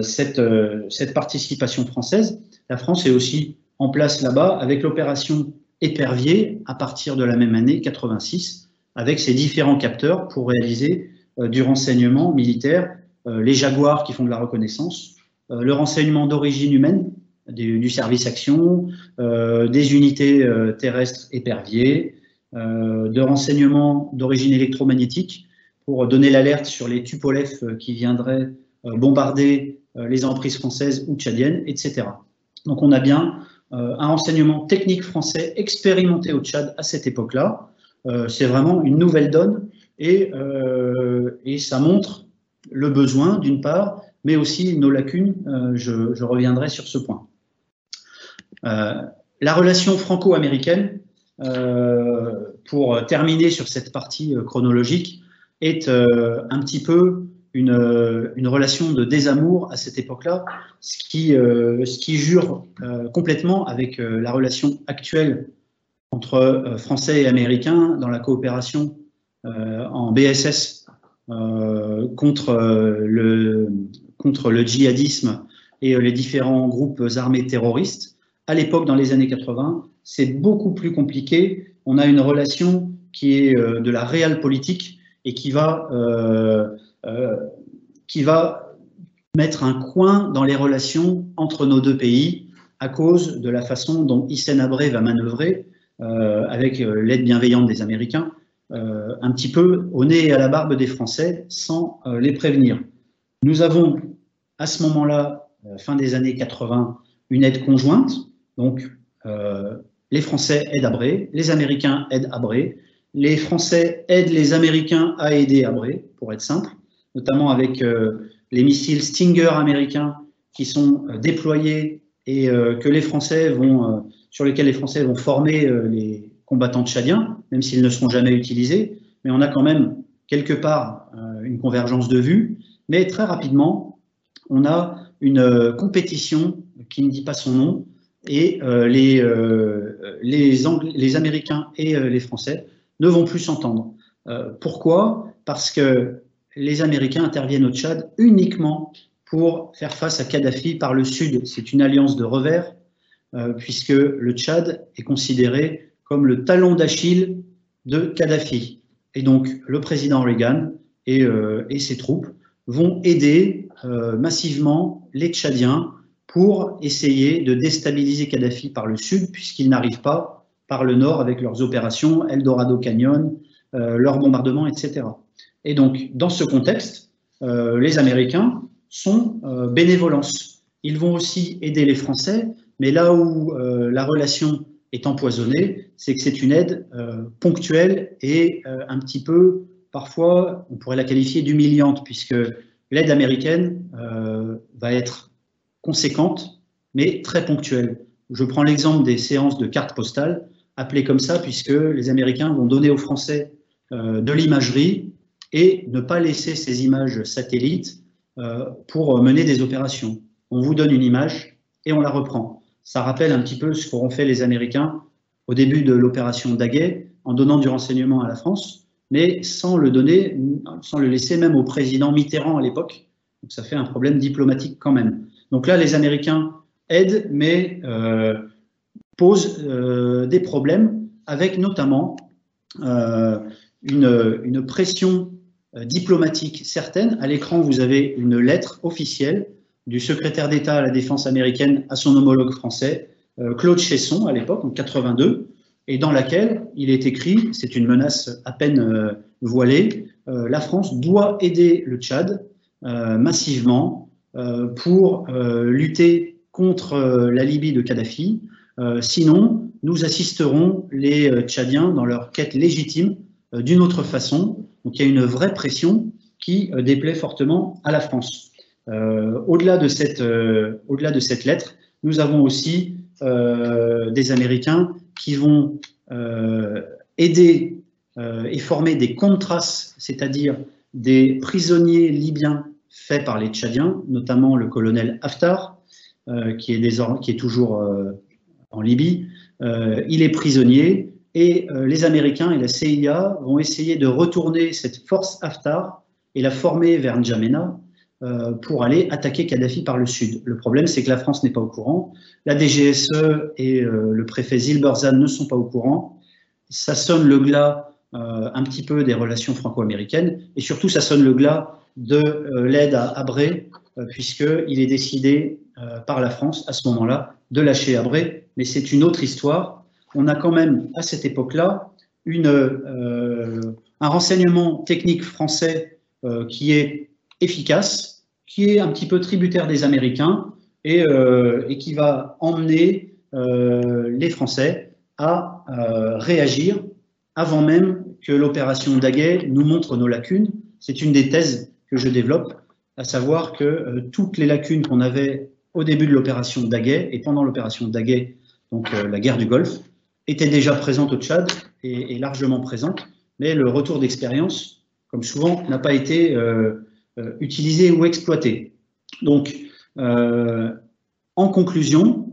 cette, cette participation française. La France est aussi en place là-bas avec l'opération Épervier à partir de la même année, 86, avec ses différents capteurs pour réaliser euh, du renseignement militaire, euh, les Jaguars qui font de la reconnaissance, euh, le renseignement d'origine humaine, du, service action, des unités terrestres éperviers, de renseignement d'origine électromagnétique pour donner l'alerte sur les Tupolev qui viendraient bombarder les emprises françaises ou tchadiennes, etc. Donc on a bien euh, un renseignement technique français expérimenté au Tchad à cette époque-là. Euh, c'est vraiment une nouvelle donne et, euh, et, ça montre le besoin d'une part, mais aussi nos lacunes. Je, je, reviendrai sur ce point. la relation franco-américaine, pour terminer sur cette partie chronologique, est un petit peu une, relation de désamour à cette époque-là, ce qui, euh, jure euh, complètement avec euh, la relation actuelle entre Français et Américains dans la coopération en BSS contre, le, contre le djihadisme et les différents groupes armés terroristes. À l'époque, dans les années 80, c'est beaucoup plus compliqué. On a une relation qui est de la réelle politique et qui va euh, qui va mettre un coin dans les relations entre nos deux pays à cause de la façon dont Hissène Abré va manœuvrer euh, avec euh, l'aide bienveillante des Américains, un petit peu au nez et à la barbe des Français sans les prévenir. Nous avons à ce moment-là, fin des années 80, une aide conjointe. Donc, les Français aident Abré, les Américains aident Abré, les Français aident les Américains à aider Abré, pour être simple notamment avec euh, les missiles Stinger américains qui sont euh, déployés et euh, que les Français vont, sur lesquels les Français vont former les combattants tchadiens, même s'ils ne seront jamais utilisés. Mais on a quand même quelque part une convergence de vues. Mais très rapidement, on a une compétition qui ne dit pas son nom et les, les, les, Américains et les Français ne vont plus s'entendre. pourquoi? Parce que les Américains interviennent au Tchad uniquement pour faire face à Kadhafi par le sud. C'est une alliance de revers, euh, puisque le Tchad est considéré comme le talon d'Achille de Kadhafi. Et donc, le président Reagan et, euh, ses troupes vont aider euh, massivement les Tchadiens pour essayer de déstabiliser Kadhafi par le sud, puisqu'ils n'arrivent pas par le nord avec leurs opérations, Eldorado Canyon, leurs bombardements, etc. Et donc, dans ce contexte, les Américains sont euh, bénévolence. Ils vont aussi aider les Français, mais là où euh, la relation est empoisonnée, c'est que c'est une aide euh, ponctuelle et un petit peu, parfois, on pourrait la qualifier d'humiliante, puisque l'aide américaine va être conséquente, mais très ponctuelle. Je prends l'exemple des séances de cartes postales, appelées comme ça, puisque les Américains vont donner aux Français de l'imagerie et ne pas laisser ces images satellites euh, pour mener des opérations. On vous donne une image et on la reprend. Ça rappelle un petit peu ce qu'auront fait les Américains au début de l'opération Daguet en donnant du renseignement à la France, mais sans le donner, sans le laisser même au président Mitterrand à l'époque. Donc ça fait un problème diplomatique quand même. Donc là, les Américains aident, mais euh, posent euh, des problèmes avec notamment une, une, pression euh, diplomatique certaine. À l'écran, vous avez une lettre officielle du secrétaire d'État à la défense américaine à son homologue français, euh, Claude Chesson, à l'époque, en 82, et dans laquelle il est écrit, c'est une menace à peine euh, voilée, la France doit aider le Tchad massivement pour lutter contre la Libye de Kadhafi. sinon, nous assisterons les Tchadiens dans leur quête légitime d'une autre façon, donc il y a une vraie pression qui euh, déplaît fortement à la France. Euh, au-delà de, cette, euh, au-delà de cette lettre, nous avons aussi des Américains qui vont aider et former des contras, c'est-à-dire des prisonniers libyens faits par les Tchadiens, notamment le colonel Haftar, qui, est toujours en Libye. il est prisonnier, et euh, les Américains et la CIA vont essayer de retourner cette force Haftar et la former vers N'Djamena euh, pour aller attaquer Kadhafi par le sud. Le problème, c'est que la France n'est pas au courant. La DGSE et euh, le préfet Zilberzan ne sont pas au courant. Ça sonne le glas un petit peu des relations franco-américaines et surtout, ça sonne le glas de l'aide à Abré, puisqu'il est décidé par la France à ce moment-là de lâcher Abré. Mais c'est une autre histoire on a quand même à cette époque-là euh, un renseignement technique français euh, qui est efficace, qui est un petit peu tributaire des Américains et, euh, qui va emmener les Français à réagir avant même que l'opération Daguet nous montre nos lacunes. C'est une des thèses que je développe, à savoir que toutes les lacunes qu'on avait au début de l'opération Daguet et pendant l'opération Daguet, donc la guerre du Golfe, était déjà présente au Tchad et, largement présente, mais le retour d'expérience, comme souvent, n'a pas été euh, euh, ou exploité. Donc, euh, en conclusion,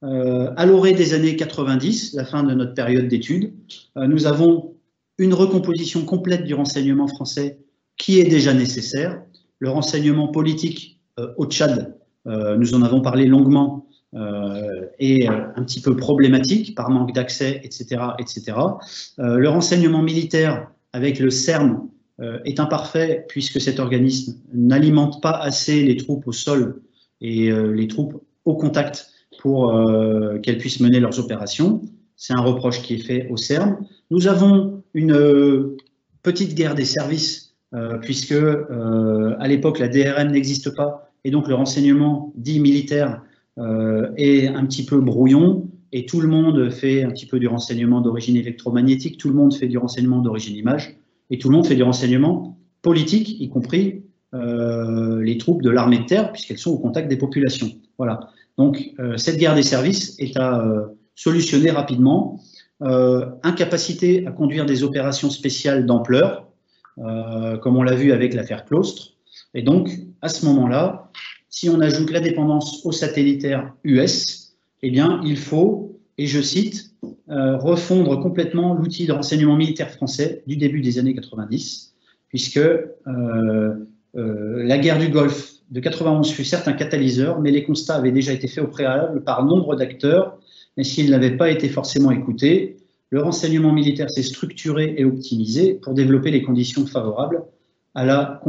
à l'orée des années 90, la fin de notre période d'études, nous avons une recomposition complète du renseignement français qui est déjà nécessaire. Le renseignement politique au Tchad, nous en avons parlé longuement, euh, euh, un petit peu problématique par manque d'accès, etc. etc. Euh, le renseignement militaire avec le CERN est imparfait puisque cet organisme n'alimente pas assez les troupes au sol et les troupes au contact pour qu'elles puissent mener leurs opérations. C'est un reproche qui est fait au CERN. Nous avons une petite guerre des services puisque à l'époque la DRM n'existe pas et donc le renseignement dit militaire euh, est un petit peu brouillon et tout le monde fait un petit peu du renseignement d'origine électromagnétique, tout le monde fait du renseignement d'origine image et tout le monde fait du renseignement politique, y compris euh, les troupes de l'armée de terre, puisqu'elles sont au contact des populations. Voilà. Donc, euh, cette guerre des services est à solutionner rapidement. incapacité à conduire des opérations spéciales d'ampleur, comme on l'a vu avec l'affaire Claustre. Et donc, à ce moment-là, si on ajoute la dépendance au satellitaire US, eh bien, il faut, et je cite, refondre complètement l'outil de renseignement militaire français du début des années 90, puisque la guerre du Golfe de 91 fut certes un catalyseur, mais les constats avaient déjà été faits au préalable par nombre d'acteurs, mais s'ils n'avaient pas été forcément écoutés, le renseignement militaire s'est structuré et optimisé pour développer les conditions favorables à la,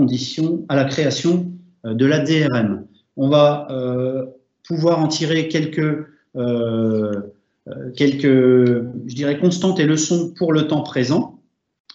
création euh, de la DRM. On va euh, pouvoir en tirer quelques, euh, quelques, je dirais, constantes et leçons pour le temps présent.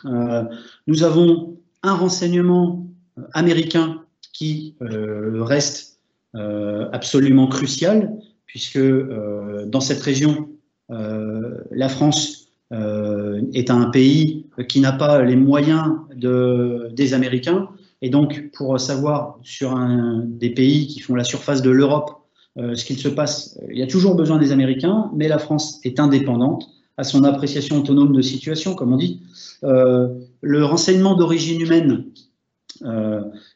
nous avons un renseignement américain qui reste absolument crucial, puisque dans cette région, la France euh, est un pays qui n'a pas les moyens de, des Américains. Et donc, pour savoir sur un, des pays qui font la surface de l'Europe euh, ce qu'il se passe, il y a toujours besoin des Américains, mais la France est indépendante à son appréciation autonome de situation, comme on dit. Euh, le renseignement d'origine humaine,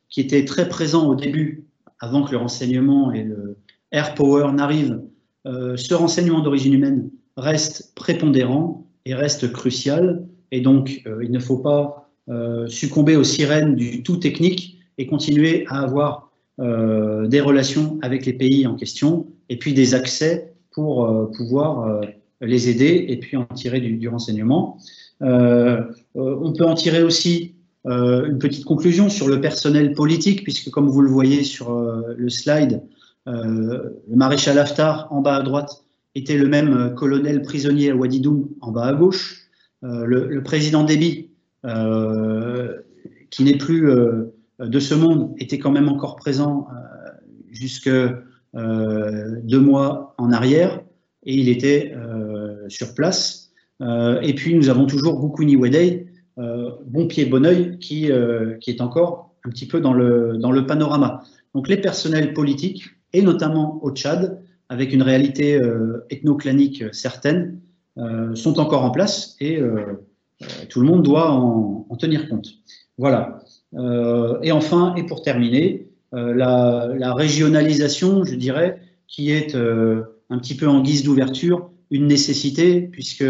qui était très présent au début, avant que le renseignement et le air power n'arrivent, ce renseignement d'origine humaine reste prépondérant reste crucial. Et donc, euh, il ne faut pas euh, succomber aux sirènes du tout technique et continuer à avoir euh, des relations avec les pays en question et puis des accès pour pouvoir les aider et puis en tirer du, renseignement. on peut en tirer aussi une petite conclusion sur le personnel politique, puisque comme vous le voyez sur le slide, le maréchal Haftar en bas à droite était le même euh, colonel prisonnier à Wadidoum en bas à gauche. Euh, le, président Déby, euh, qui n'est plus de ce monde, était quand même encore présent jusque deux mois en arrière et il était sur place. et puis nous avons toujours Boukouni Wedey, bon pied, bon oeil, qui, qui est encore un petit peu dans le, dans le panorama. Donc les personnels politiques, et notamment au Tchad, avec une réalité euh, ethnoclanique certaine, euh, sont encore en place et euh, tout le monde doit en, tenir compte. Voilà. Et enfin, et pour terminer, la, régionalisation, je dirais, qui est un petit peu en guise d'ouverture, une nécessité, puisque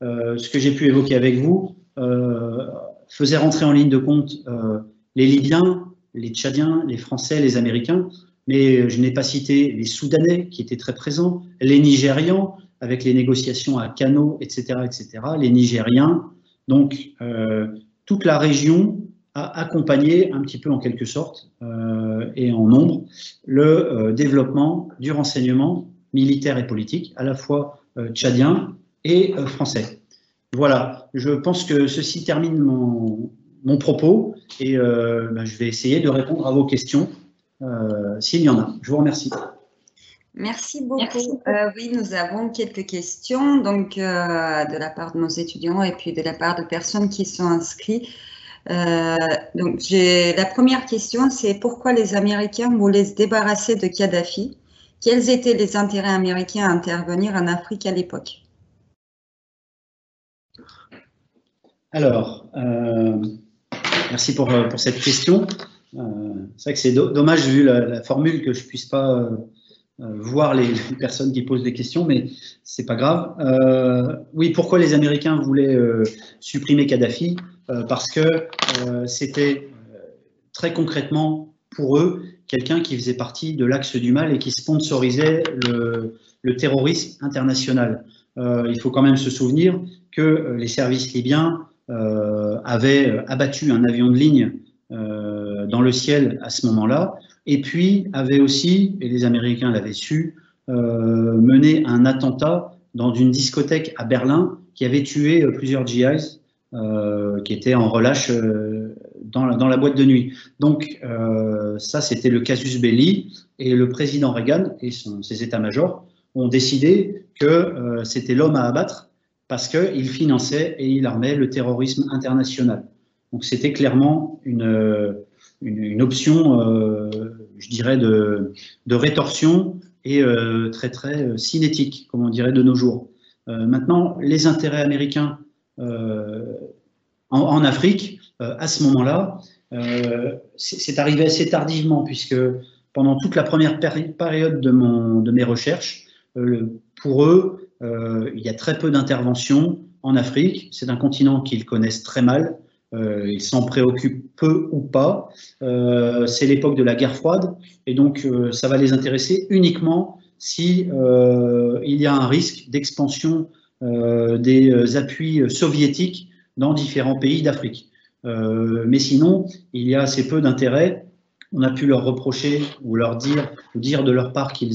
ce que j'ai pu évoquer avec vous faisait rentrer en ligne de compte les Libyens, les Tchadiens, les Français, les Américains, mais je n'ai pas cité les Soudanais qui étaient très présents, les Nigérians avec les négociations à Kano, etc., etc., les Nigériens. Donc, euh, toute la région a accompagné un petit peu en quelque sorte euh, et en nombre le euh, développement du renseignement militaire et politique, à la fois tchadien et français. Voilà, je pense que ceci termine mon, mon propos et ben, je vais essayer de répondre à vos questions. Euh, s'il y en a. Je vous remercie. Merci beaucoup. Euh, oui, nous avons quelques questions donc, euh, de la part de nos étudiants et puis de la part de personnes qui sont inscrites. Donc, la première question, c'est pourquoi les Américains voulaient se débarrasser de Kadhafi? Quels étaient les intérêts américains à intervenir en Afrique à l'époque? Alors, merci pour, pour, cette question. Euh, c'est vrai que c'est dommage vu la, formule que je puisse pas euh, euh, voir les, personnes qui posent des questions, mais c'est pas grave. oui, pourquoi les Américains voulaient supprimer Kadhafi? Parce que c'était très concrètement pour eux quelqu'un qui faisait partie de l'axe du mal et qui sponsorisait le, terrorisme international. il faut quand même se souvenir que les services libyens avaient abattu un avion de ligne euh, dans le ciel à ce moment-là, et puis avait aussi, et les Américains l'avaient su, euh, mené un attentat dans une discothèque à Berlin qui avait tué euh, plusieurs GIs qui étaient en relâche la, dans, la, boîte de nuit. Donc ça, c'était le casus belli, et le président Reagan et ses états-majors ont décidé que c'était l'homme à abattre parce qu'il finançait et il armait le terrorisme international. Donc c'était clairement une, une, option, euh, je dirais, de, rétorsion et euh, très très euh, cinétique, comme on dirait de nos jours. maintenant, les intérêts américains en, Afrique, à ce moment-là, c'est arrivé assez tardivement, puisque pendant toute la première période de, mon, de mes recherches, pour eux, il y a très peu d'interventions en Afrique. C'est un continent qu'ils connaissent très mal. Ils s'en préoccupent peu ou pas. c'est l'époque de la guerre froide et donc ça va les intéresser uniquement si il y a un risque d'expansion des appuis soviétiques dans différents pays d'Afrique. Euh, mais sinon, il y a assez peu d'intérêt. On a pu leur reprocher ou leur dire, de leur part qu'ils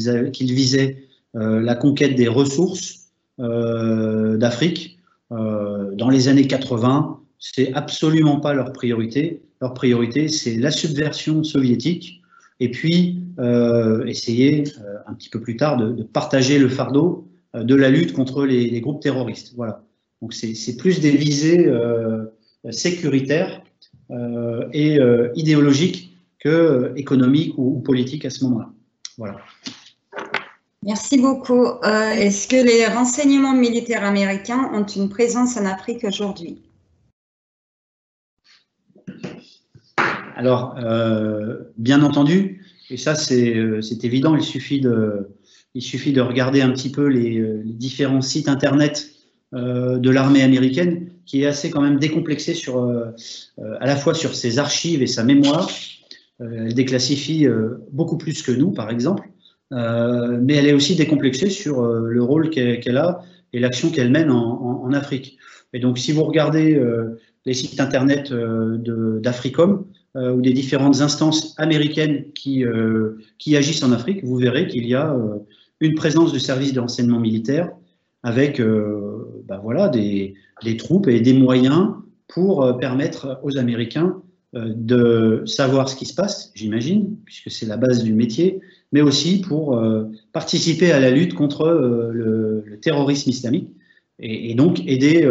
visaient euh, la conquête des ressources euh, d'Afrique. dans les années 80, c'est absolument pas leur priorité. Leur priorité, c'est la subversion soviétique et puis essayer un petit peu plus tard de, partager le fardeau de la lutte contre les, groupes terroristes. Voilà. Donc c'est plus des visées euh, sécuritaires euh, et euh, idéologiques que économiques ou, politiques à ce moment-là. Voilà. Merci beaucoup. Est-ce que les renseignements militaires américains ont une présence en Afrique aujourd'hui? Alors, bien entendu, et ça c'est évident, il suffit, de, regarder un petit peu les, les différents sites internet euh, de l'armée américaine qui est assez quand même décomplexée euh, euh, à la fois sur ses archives et sa mémoire. elle déclassifie beaucoup plus que nous, par exemple, mais elle est aussi décomplexée sur le rôle qu'elle a et l'action qu'elle mène en, Afrique. Et donc, si vous regardez les sites internet d'Africom ou des différentes instances américaines qui, qui agissent en Afrique, vous verrez qu'il y a une présence du service de renseignement militaire avec euh, bah voilà, des, des, troupes et des moyens pour euh, permettre aux Américains euh, de savoir ce qui se passe, j'imagine, puisque c'est la base du métier, mais aussi pour participer à la lutte contre le, terrorisme islamique et, et donc aider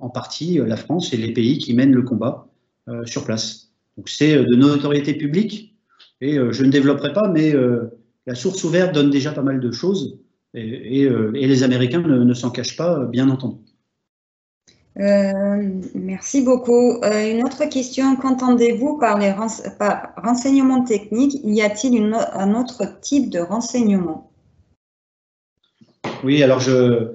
en partie la France et les pays qui mènent le combat sur place. Donc c'est de notoriété publique. Et je ne développerai pas, mais la source ouverte donne déjà pas mal de choses. Euh, et, les Américains ne, s'en cachent pas, bien entendu. Euh, merci beaucoup. Euh, une autre question, qu'entendez-vous par les renseignements techniques? Y a-t-il un autre type de renseignement? Oui, alors je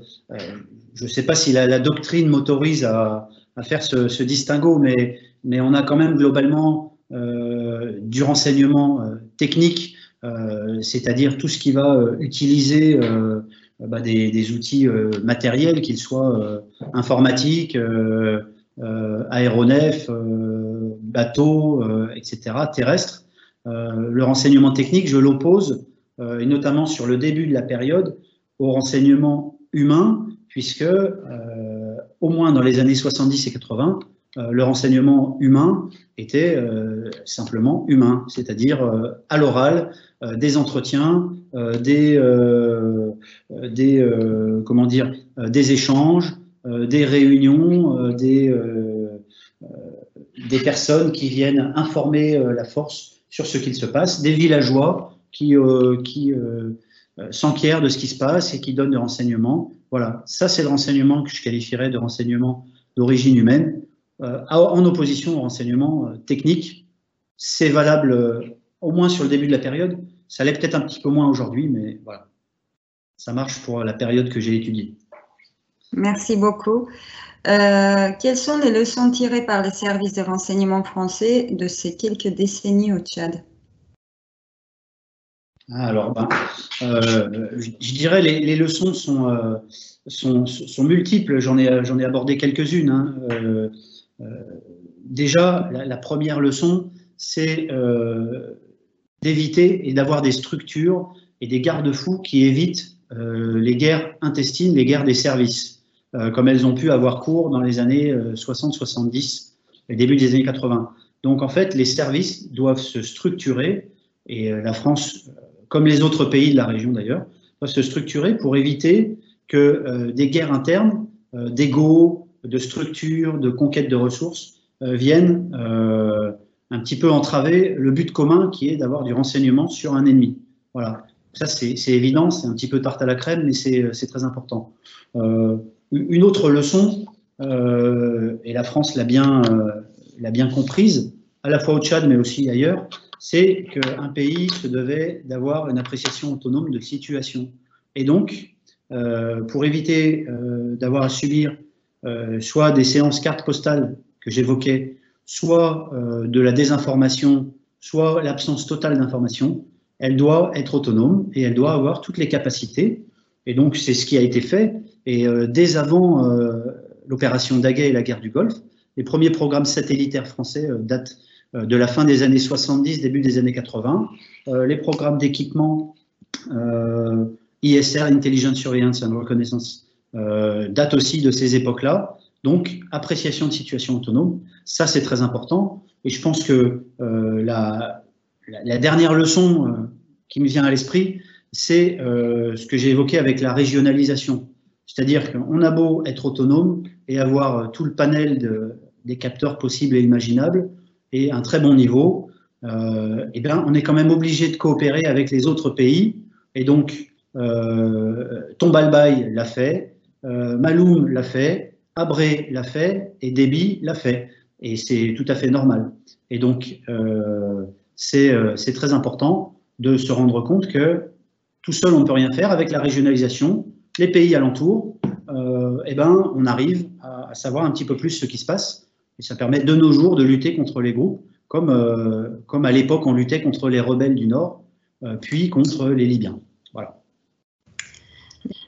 ne sais pas si la, doctrine m'autorise à, faire ce, distinguo, mais, mais on a quand même globalement du renseignement technique euh, c'est-à-dire tout ce qui va euh, utiliser euh, bah, des, outils matériels, qu'ils soient informatiques, aéronefs, bateaux, etc., terrestres. le renseignement technique, je l'oppose, et notamment sur le début de la période, au renseignement humain, puisque au moins dans les années 70 et 80, le renseignement humain était simplement humain, c'est-à-dire à l'oral, euh, des entretiens, euh, des, euh, des comment dire, des échanges, des réunions, des, des personnes qui viennent informer la force sur ce qu'il se passe, des villageois qui, qui s'enquièrent de ce qui se passe et qui donnent des renseignements. Voilà, ça c'est le renseignement que je qualifierais de renseignement d'origine humaine, en opposition au renseignement technique. C'est valable au moins sur le début de la période. Ça l'est peut-être un petit peu moins aujourd'hui, mais voilà. Ça marche pour la période que j'ai étudiée. Merci beaucoup. Euh, quelles sont les leçons tirées par les services de renseignement français de ces quelques décennies au Tchad? Ah, alors, ben, euh, je, dirais les, les leçons sont, euh, sont, sont, multiples. J'en ai, ai abordé quelques-unes. Hein. Déjà, la, première leçon, c'est d'éviter et d'avoir des structures et des garde-fous qui évitent euh, les guerres intestines, les guerres des services, euh, comme elles ont pu avoir cours dans les années 60-70 et début des années 80. Donc en fait, les services doivent se structurer, et euh, la France, comme les autres pays de la région d'ailleurs, doivent se structurer pour éviter que des guerres internes, d'ego, de structures, de conquête de ressources viennent un petit peu entraver le but commun qui est d'avoir du renseignement sur un ennemi. Voilà. Ça, c'est évident, c'est un petit peu tarte à la crème, mais c'est très important. Euh, une autre leçon, euh, et la France l'a bien, euh, bien comprise, à la fois au Tchad, mais aussi ailleurs, c'est qu'un pays se devait d'avoir une appréciation autonome de situation. Et donc, euh, pour éviter euh, d'avoir à subir euh, soit des séances cartes postales que j'évoquais, soit de la désinformation, soit l'absence totale d'information, elle doit être autonome et elle doit avoir toutes les capacités. Et donc, c'est ce qui a été fait. Et dès avant l'opération Daguet et la guerre du Golfe, les premiers programmes satellitaires français datent de la fin des années 70, début des années 80. les programmes d'équipement ISR, Intelligence Surveillance and Reconnaissance, euh, date aussi de ces époques-là. Donc, appréciation de situation autonome, ça c'est très important. Et je pense que euh, la, dernière leçon euh, qui me vient à l'esprit, c'est euh, ce que j'ai évoqué avec la régionalisation. C'est-à-dire qu'on a beau être autonome et avoir tout le panel de, des capteurs possibles et imaginables et un très bon niveau, eh bien, on est quand même obligé de coopérer avec les autres pays. Et donc, euh, Tombalbaï l'a fait, euh, Maloum l'a fait, Abré l'a fait et Déby l'a fait. Et c'est tout à fait normal. Et donc, euh, c'est très important de se rendre compte que tout seul, on ne peut rien faire. Avec la régionalisation, les pays alentours, eh ben, on arrive à, savoir un petit peu plus ce qui se passe. Et ça permet de nos jours de lutter contre les groupes, comme, comme à l'époque on luttait contre les rebelles du Nord, puis contre les Libyens.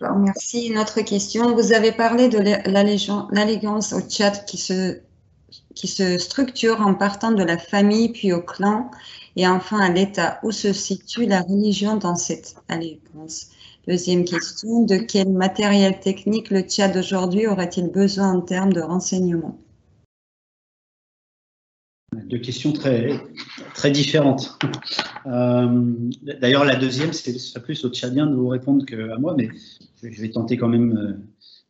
Merci. Une autre question. Vous avez parlé de l'allégeance au Tchad qui se, qui se structure en partant de la famille, puis au clan, et enfin à l'État. Où se situe la religion dans cette allégeance? Deuxième question. De quel matériel technique le Tchad aujourd'hui aurait-il besoin en termes de renseignement deux questions très, très différentes. Euh, d'ailleurs, la deuxième, c'est plus au Tchadien de vous répondre qu'à moi, mais je vais tenter quand même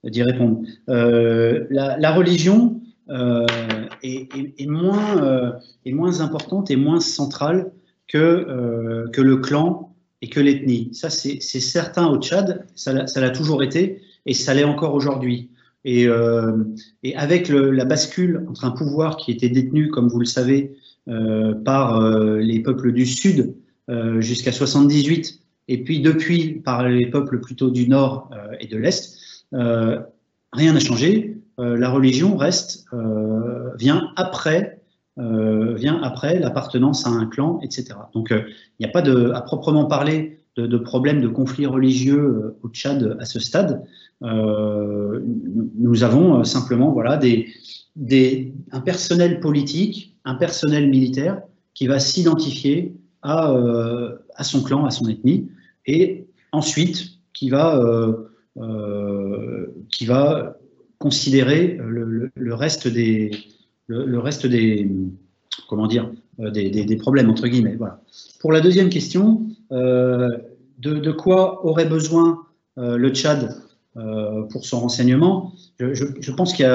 euh, d'y répondre. Euh, la, religion est, moins, importante et moins centrale que le clan et que l'ethnie. Ça, c'est certain au Tchad, ça l'a toujours été et ça l'est encore aujourd'hui. Et, euh, et avec la bascule entre un pouvoir qui était détenu, comme vous le savez, euh, par euh, les peuples du Sud jusqu'à 78, et puis depuis par les peuples plutôt du Nord et de l'Est, rien n'a changé. la religion reste, vient après vient après l'appartenance à un clan, etc. Donc, il n'y a pas de, à proprement parler de, de problème de conflit religieux au Tchad à ce stade. Euh, nous avons euh, simplement voilà, des, un personnel politique, un personnel militaire qui va s'identifier à, euh, son clan, à son ethnie, et ensuite qui va, qui va considérer le, reste des, le, reste des, comment dire, des, des, problèmes entre guillemets. Voilà. Pour la deuxième question, de, quoi aurait besoin le Tchad pour son renseignement. Je, pense qu'il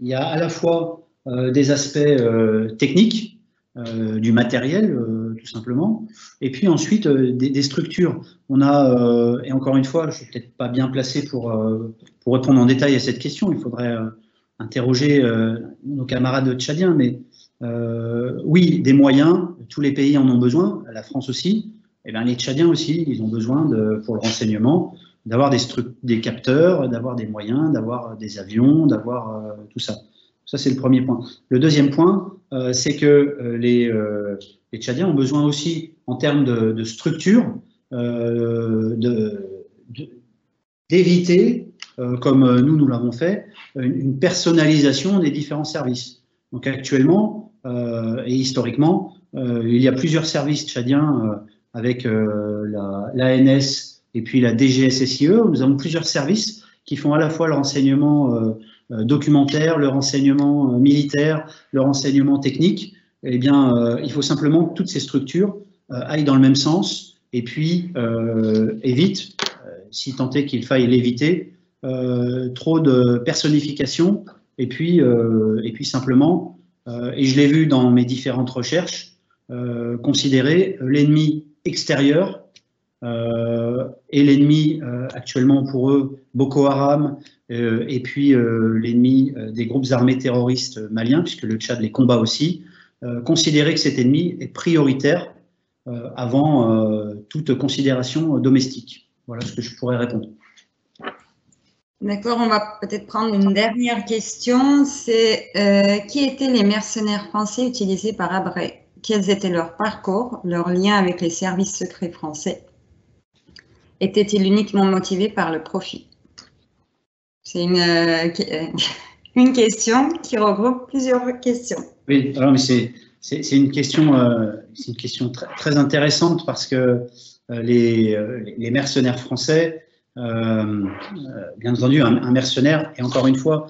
y, a à la fois euh, des aspects euh, techniques, du matériel, tout simplement, et puis ensuite des, structures. On a, et encore une fois, je suis peut-être pas bien placé pour, pour répondre en détail à cette question, il faudrait interroger nos camarades tchadiens, mais oui, des moyens, tous les pays en ont besoin, la France aussi, et bien les Tchadiens aussi, ils ont besoin pour le renseignement d'avoir des, capteurs, d'avoir des moyens, d'avoir des avions, d'avoir euh, tout ça. Ça, c'est le premier point. Le deuxième point, euh, c'est que euh, les, Tchadiens ont besoin aussi, en termes de, de structure, d'éviter, comme nous, nous l'avons fait, une, une, personnalisation des différents services. Donc actuellement et historiquement, il y a plusieurs services tchadiens avec l'ANS, la et puis la DGSSIE. Nous avons plusieurs services qui font à la fois le renseignement euh, euh, documentaire, le renseignement euh, militaire, le renseignement technique. Eh bien, il faut simplement que toutes ces structures aillent dans le même sens et puis évite, si tant est qu'il faille l'éviter, trop de personnification et puis, et puis simplement, et je l'ai vu dans mes différentes recherches, considérer l'ennemi extérieur et l'ennemi euh, actuellement pour eux, Boko Haram, euh, et puis l'ennemi des groupes armés terroristes maliens, puisque le Tchad les combat aussi, considérer que cet ennemi est prioritaire avant toute considération domestique. Voilà ce que je pourrais répondre. D'accord, on va peut-être prendre une dernière question. C'est qui étaient les mercenaires français utilisés par Abré Quels étaient leurs parcours, leurs liens avec les services secrets français? Étaient-ils uniquement motivés par le profit? C'est une, euh, euh, une, question qui regroupe plusieurs questions. Oui, alors, mais c'est, c'est, une question, euh, c'est une question très, intéressante parce que les, les, mercenaires français, bien entendu, un, mercenaire, et encore une fois,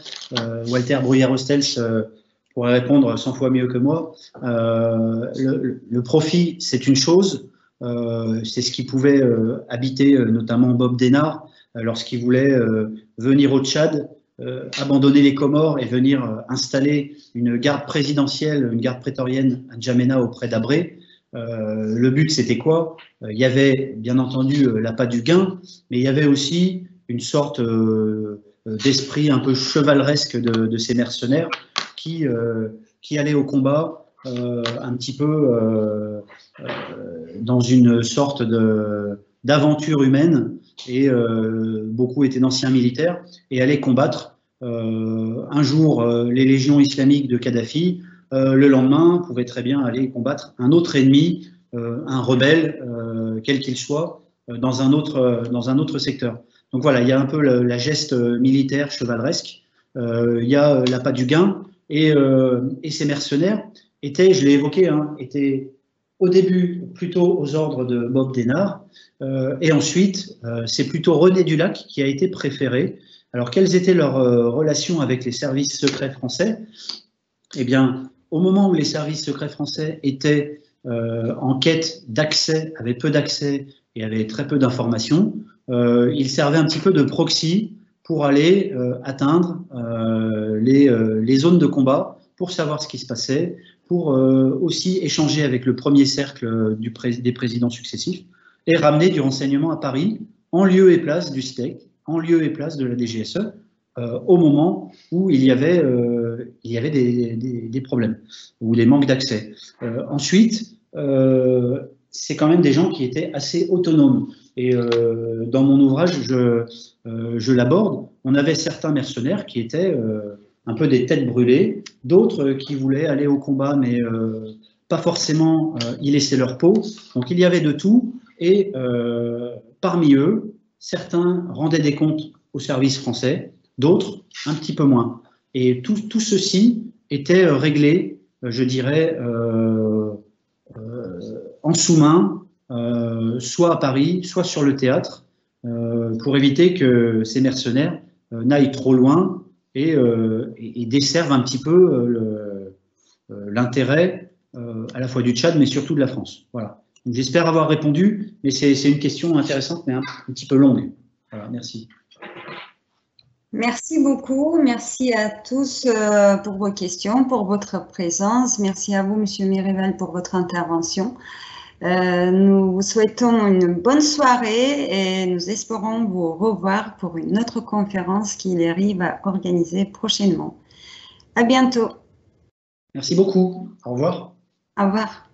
Walter Bruyère-Hostels pourrait répondre 100 fois mieux que moi. Le, profit, c'est une chose, c'est ce qui pouvait euh, habiter euh, notamment Bob Denard lorsqu'il voulait venir au Tchad, abandonner les Comores et venir installer une garde présidentielle, une garde prétorienne à Djamena auprès d'Abré. le but, c'était quoi? Il y avait bien entendu l'appât du gain, mais il y avait aussi une sorte d'esprit un peu chevaleresque de, ces mercenaires qui, qui allaient au combat euh, un petit peu euh, euh, dans une sorte d'aventure humaine. Et beaucoup étaient d'anciens militaires et allaient combattre un jour les légions islamiques de Kadhafi, le lendemain pouvaient très bien aller combattre un autre ennemi, un rebelle, quel qu'il soit, dans un, autre, dans un autre secteur. Donc voilà, il y a un peu la, geste militaire chevaleresque, il y a l'appât du gain, et, et, ces mercenaires, était, je l'ai évoqué, hein, était au début plutôt aux ordres de Bob Denard, euh, et ensuite euh, c'est plutôt René Dulac qui a été préféré. Alors quelles étaient leurs euh, relations avec les services secrets français? Eh bien, au moment où les services secrets français étaient en quête d'accès, avaient peu d'accès et avaient très peu d'informations, ils servaient un petit peu de proxy pour aller atteindre les, les zones de combat pour savoir ce qui se passait, pour euh, aussi échanger avec le premier cercle du des présidents successifs et ramener du renseignement à Paris en lieu et place du STEC, en lieu et place de la DGSE, euh, au moment où il y avait, euh, il y avait des, problèmes, ou des manques d'accès. ensuite, c'est quand même des gens qui étaient assez autonomes. Et dans mon ouvrage, je l'aborde. On avait certains mercenaires qui étaient un peu des têtes brûlées, d'autres qui voulaient aller au combat, mais euh, pas forcément euh, y laisser leur peau. Donc il y avait de tout, et euh, parmi eux, certains rendaient des comptes au service français, d'autres un petit peu moins. Et tout, tout ceci était réglé, je dirais, en sous-main, soit à Paris, soit sur le théâtre, pour éviter que ces mercenaires n'aillent trop loin euh, et, desservent un petit peu euh, euh, l'intérêt à la fois du Tchad, mais surtout de la France. Voilà. J'espère avoir répondu, mais c'est une question intéressante, mais un, petit peu longue. Voilà, merci. Merci beaucoup. Merci à tous pour vos questions, pour votre présence. Merci à vous, Monsieur Mérival, pour votre intervention. Euh, nous vous souhaitons une bonne soirée et nous espérons vous revoir pour une autre conférence qu'il arrive à organiser prochainement. À bientôt. Merci beaucoup. Au revoir. Au revoir.